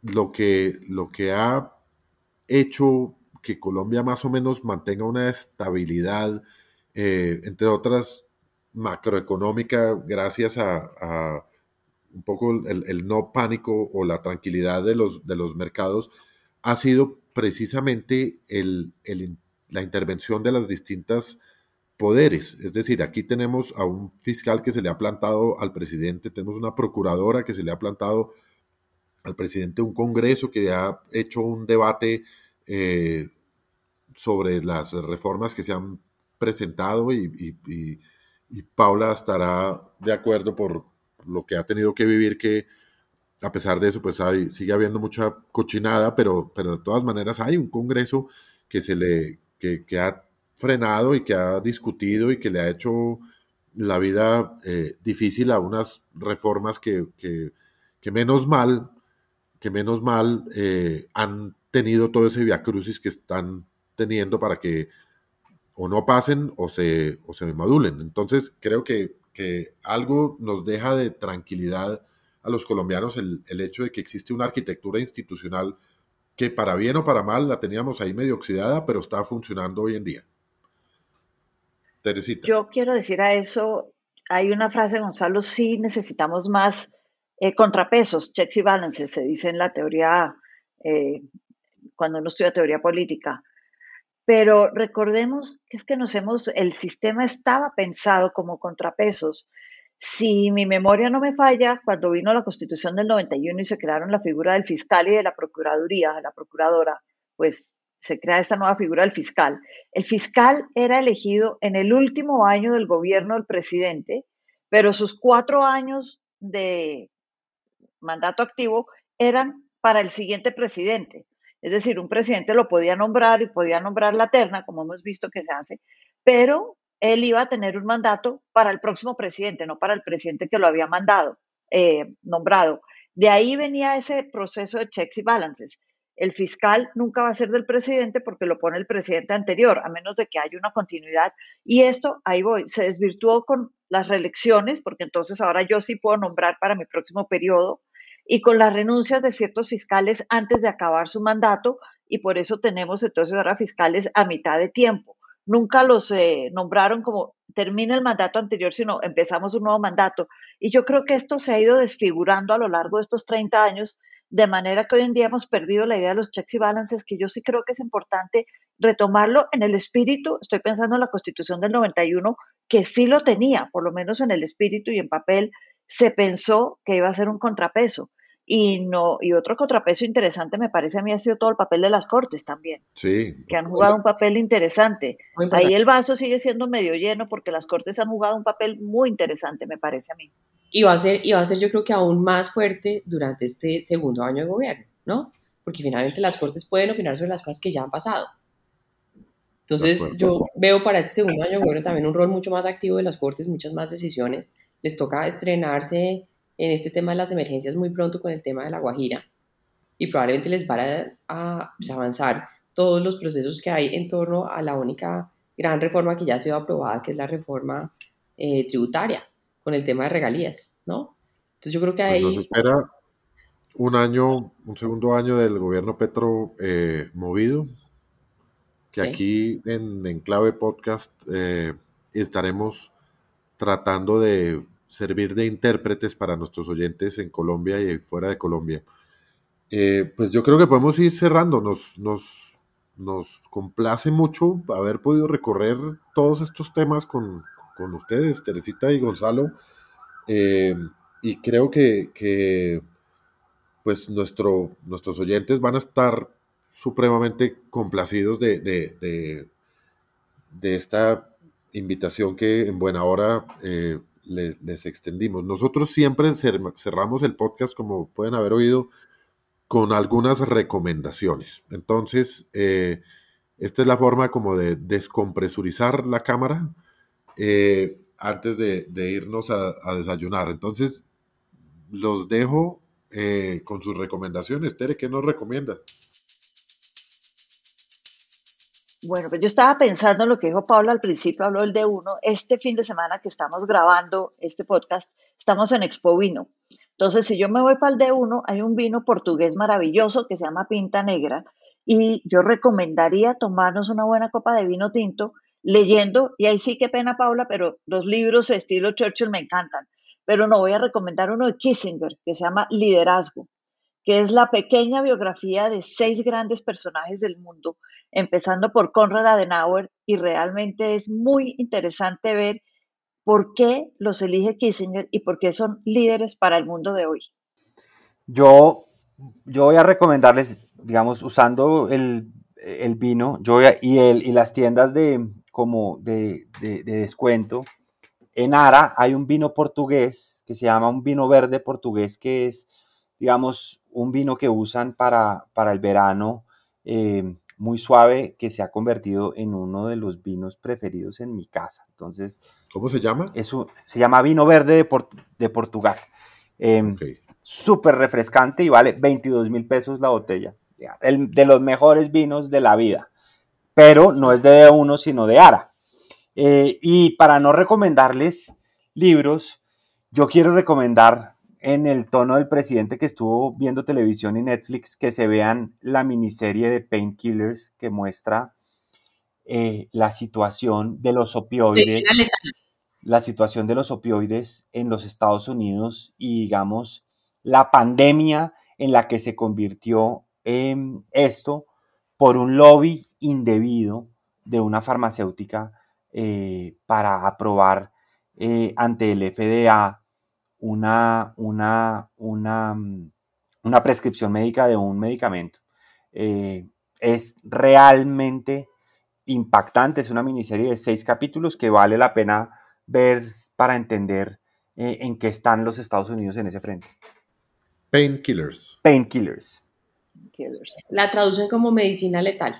A: lo que, lo que ha hecho que Colombia más o menos mantenga una estabilidad, eh, entre otras macroeconómica gracias a, un poco el, no pánico o la tranquilidad de los, de los mercados ha sido precisamente el, la intervención de las distintas poderes. Es decir, aquí tenemos a un fiscal que se le ha plantado al presidente, tenemos una procuradora que se le ha plantado al presidente, un congreso que ha hecho un debate eh, sobre las reformas que se han presentado y, Paula estará de acuerdo por lo que ha tenido que vivir, que a pesar de eso, pues sigue habiendo mucha cochinada, pero, pero de todas maneras hay un Congreso que se le, que, ha frenado y que ha discutido y que le ha hecho la vida eh, difícil a unas reformas que, que, menos mal, que menos mal eh, han tenido todo ese viacrucis que están teniendo para que o no pasen o se, o se madulen. Entonces, creo que, algo nos deja de tranquilidad a los colombianos el, hecho de que existe una arquitectura institucional que para bien o para mal la teníamos ahí medio oxidada, pero está funcionando hoy en día.
B: Yo quiero decir a eso, hay una frase, Gonzalo, sí necesitamos más eh, contrapesos, checks y balances, se dice en la teoría, eh, cuando uno estudia teoría política. Pero recordemos que es que nos hemos, el sistema estaba pensado como contrapesos. Si mi memoria no me falla, cuando vino la constitución del 91 y se crearon la figura del fiscal y de la procuraduría, la procuradora, pues se crea esta nueva figura del fiscal. El fiscal era elegido en el último año del gobierno del presidente, pero sus cuatro años de mandato activo eran para el siguiente presidente. Es decir, un presidente lo podía nombrar y podía nombrar la terna, como hemos visto que se hace, pero él iba a tener un mandato para el próximo presidente, no para el presidente que lo había mandado, eh, nombrado. De ahí venía ese proceso de checks y balances. El fiscal nunca va a ser del presidente porque lo pone el presidente anterior, a menos de que haya una continuidad. Y esto, ahí voy, se desvirtuó con las reelecciones, porque entonces ahora yo sí puedo nombrar para mi próximo periodo y con las renuncias de ciertos fiscales antes de acabar su mandato y por eso tenemos entonces ahora fiscales a mitad de tiempo. Nunca los eh, nombraron como termina el mandato anterior, sino empezamos un nuevo mandato. Y yo creo que esto se ha ido desfigurando a lo largo de estos 30 años, de manera que hoy en día hemos perdido la idea de los checks y balances, que yo sí creo que es importante retomarlo en el espíritu. Estoy pensando en la Constitución del 91, que sí lo tenía, por lo menos en el espíritu y en papel, se pensó que iba a ser un contrapeso. Y, no, y otro contrapeso interesante me parece a mí ha sido todo el papel de las cortes también.
A: Sí.
B: Que han jugado un papel interesante. Ahí el vaso sigue siendo medio lleno porque las cortes han jugado un papel muy interesante, me parece a mí.
D: Y va a ser, y va a ser yo creo que aún más fuerte durante este segundo año de gobierno, ¿no? Porque finalmente las cortes pueden opinar sobre las cosas que ya han pasado. Entonces yo veo para este segundo año de gobierno también un rol mucho más activo de las cortes, muchas más decisiones les toca estrenarse en este tema de las emergencias muy pronto con el tema de la Guajira y probablemente les va a, pues, avanzar todos los procesos que hay en torno a la única gran reforma que ya ha sido aprobada, que es la reforma eh, tributaria, con el tema de regalías, ¿no? Entonces yo creo que
A: pues
D: ahí...
A: nos espera un año, un segundo año del gobierno Petro eh, movido, que aquí en, en, Clave Podcast eh, estaremos tratando de servir de intérpretes para nuestros oyentes en Colombia y fuera de Colombia. Eh, pues yo creo que podemos ir cerrando. Nos, nos, nos complace mucho haber podido recorrer todos estos temas con, con ustedes, Teresita y Gonzalo. Eh, y creo que, que pues nuestro, nuestros oyentes van a estar supremamente complacidos de, de, de, esta invitación que en buena hora eh, les extendimos. Nosotros siempre cerramos el podcast, como pueden haber oído, con algunas recomendaciones. Entonces, eh, esta es la forma como de descompresurizar la cámara eh, antes de, irnos a, desayunar. Entonces, los dejo eh, con sus recomendaciones. Tere, ¿qué nos recomienda?
B: Bueno, pues yo estaba pensando en lo que dijo Pablo al principio, habló el de uno. Este fin de semana que estamos grabando este podcast, estamos en Expo Vino. Entonces, si yo me voy para el de uno, hay un vino portugués maravilloso que se llama Pinta Negra y yo recomendaría tomarnos una buena copa de vino tinto leyendo, y ahí sí que pena Paula, pero los libros de estilo Churchill me encantan, pero no voy a recomendar uno de Kissinger que se llama Liderazgo, que es la pequeña biografía de seis grandes personajes del mundo, empezando por Konrad Adenauer, y realmente es muy interesante ver por qué los elige Kissinger y por qué son líderes para el mundo de hoy.
C: Yo, yo voy a recomendarles, digamos, usando el, vino yo y, el, y las tiendas de, como de, descuento. En Ara hay un vino portugués que se llama un vino verde portugués, que es, digamos, un vino que usan para, para el verano, eh, muy suave, que se ha convertido en uno de los vinos preferidos en mi casa. Entonces,
A: ¿cómo se llama?
C: Eso se llama vino verde de, de Portugal. Eh, Súper refrescante y vale 22 mil pesos la botella. El, de los mejores vinos de la vida pero no es de uno, sino de Ara. Eh, y para no recomendarles libros, yo quiero recomendar en el tono del presidente que estuvo viendo televisión y Netflix que se vean la miniserie de Painkillers que muestra eh, la situación de los opioides, la situación de los opioides en los Estados Unidos y digamos la pandemia en la que se convirtió esto por un lobby indebido de una farmacéutica eh, para aprobar eh, ante el FDA una, una, una, mm, una, prescripción médica de un medicamento. Eh, es realmente impactante, es una miniserie de seis capítulos que vale la pena ver para entender en qué están los Estados Unidos en ese frente.
A: Painkillers.
C: Painkillers.
D: La traducen como medicina letal.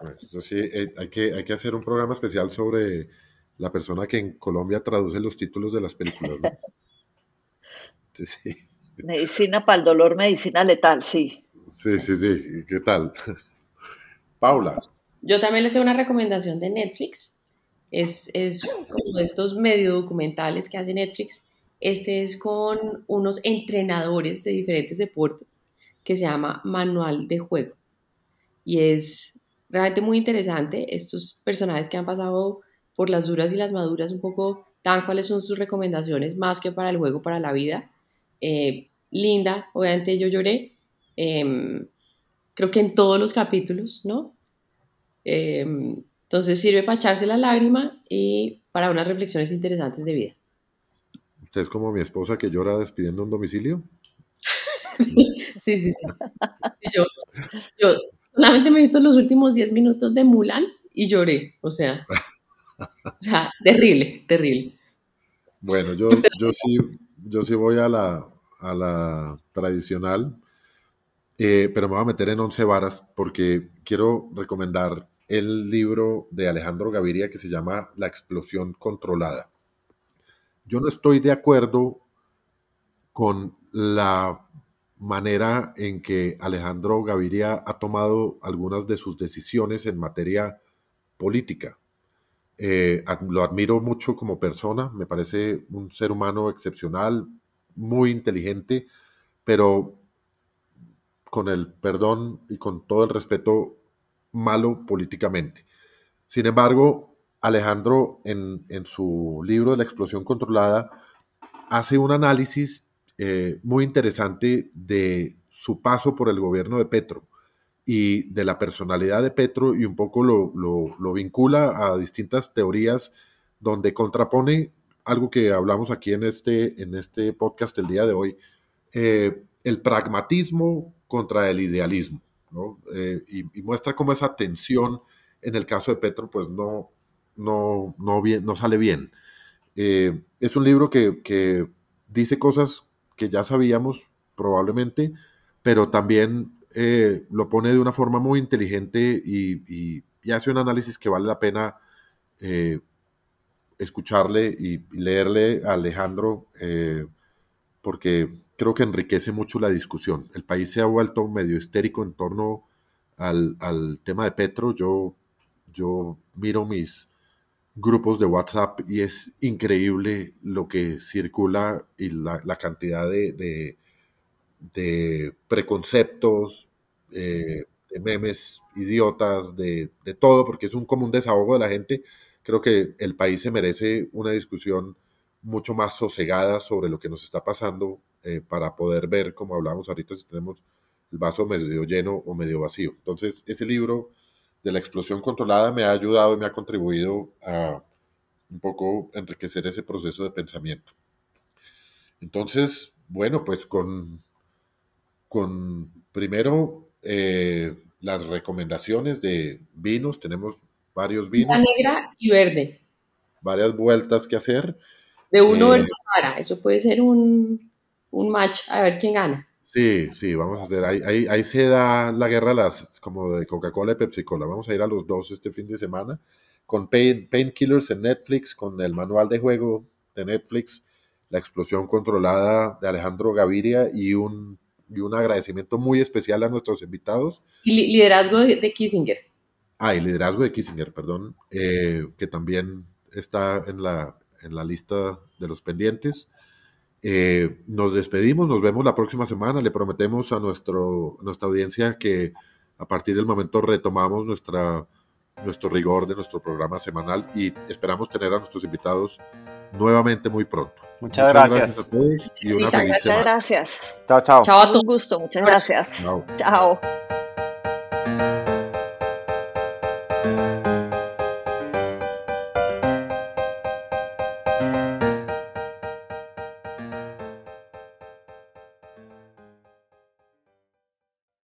A: Bueno, sí, eh, hay, que, hay que hacer un programa especial sobre la persona que en Colombia traduce los títulos de las películas.
B: Sí, sí. Medicina para el dolor, medicina letal, sí.
A: Sí, sí, sí. ¿Qué tal? Paula.
D: Yo también les doy una recomendación de Netflix. Es, es como de estos medio documentales que hace Netflix. Este es con unos entrenadores de diferentes deportes que se llama Manual de Juego. Y es realmente muy interesante. Estos personajes que han pasado por las duras y las maduras, un poco dan cuáles son sus recomendaciones, más que para el juego, para la vida. Eh, linda, obviamente yo lloré. Em, creo que en todos los capítulos, ¿no? Em, entonces sirve para echarse la lágrima y para unas reflexiones interesantes de vida.
A: ¿Usted es como mi esposa que llora despidiendo un domicilio?
D: sí, sí, sí. Yo, yo, Solamente me he visto los últimos 10 minutos de Mulan y lloré, o sea, o sea, terrible, terrible.
A: Bueno, yo, yo, sí, yo sí voy a la, a la tradicional, eh, pero me voy a meter en 11 varas porque quiero recomendar el libro de Alejandro Gaviria que se llama La explosión controlada. Yo no estoy de acuerdo con la manera en que Alejandro Gaviria ha tomado algunas de sus decisiones en materia política. Eh, lo admiro mucho como persona, me parece un ser humano excepcional, muy inteligente, pero con el perdón y con todo el respeto malo políticamente. Sin embargo, Alejandro, en, su libro de la explosión controlada, hace un análisis eh, muy interesante de su paso por el gobierno de Petro y de la personalidad de Petro y un poco lo, vincula a distintas teorías donde contrapone algo que hablamos aquí en este, en este podcast el día de hoy, eh, el pragmatismo contra el idealismo, eh, y, muestra cómo esa tensión en el caso de Petro pues no, no, no, bien, no sale bien. Eh, es un libro que, dice cosas que ya sabíamos probablemente, pero también eh, lo pone de una forma muy inteligente y, hace un análisis que vale la pena eh, escucharle y leerle a Alejandro, porque creo que enriquece mucho la discusión. El país se ha vuelto medio histérico en torno al, tema de Petro. Yo, miro mis grupos de WhatsApp y es increíble lo que circula y la, cantidad de, preconceptos, eh, de memes idiotas, de, todo, porque es un común desahogo de la gente. Creo que el país se merece una discusión mucho más sosegada sobre lo que nos está pasando eh, para poder ver, como hablamos ahorita, si tenemos el vaso medio lleno o medio vacío. Entonces, ese libro de la explosión controlada me ha ayudado y me ha contribuido a un poco enriquecer ese proceso de pensamiento. Entonces, bueno, pues con, con primero eh, las recomendaciones de vinos, tenemos varios vinos.
D: La negra y verde.
A: Varias vueltas que hacer.
D: De uno eh, versus Sara, eso puede ser un, un match, a ver quién gana.
A: Sí, sí, vamos a hacer. Ahí, ahí, se da la guerra las, como de Coca-Cola y Pepsi-Cola. Vamos a ir a los dos este fin de semana con Painkillers en Netflix, con el manual de juego de Netflix, la explosión controlada de Alejandro Gaviria y un, y un agradecimiento muy especial a nuestros invitados.
D: Y liderazgo de Kissinger.
A: Ah, y liderazgo de Kissinger, perdón, eh, que también está en la, en la lista de los pendientes. Eh, nos despedimos, nos vemos la próxima semana. Le prometemos a nuestro, nuestra audiencia que a partir del momento retomamos nuestra, nuestro rigor de nuestro programa semanal y esperamos tener a nuestros invitados nuevamente muy pronto.
C: Muchas, gracias.
A: a todos y una feliz
B: Muchas gracias.
C: Chao, chao.
B: Chao a Un gusto, muchas gracias. Chao.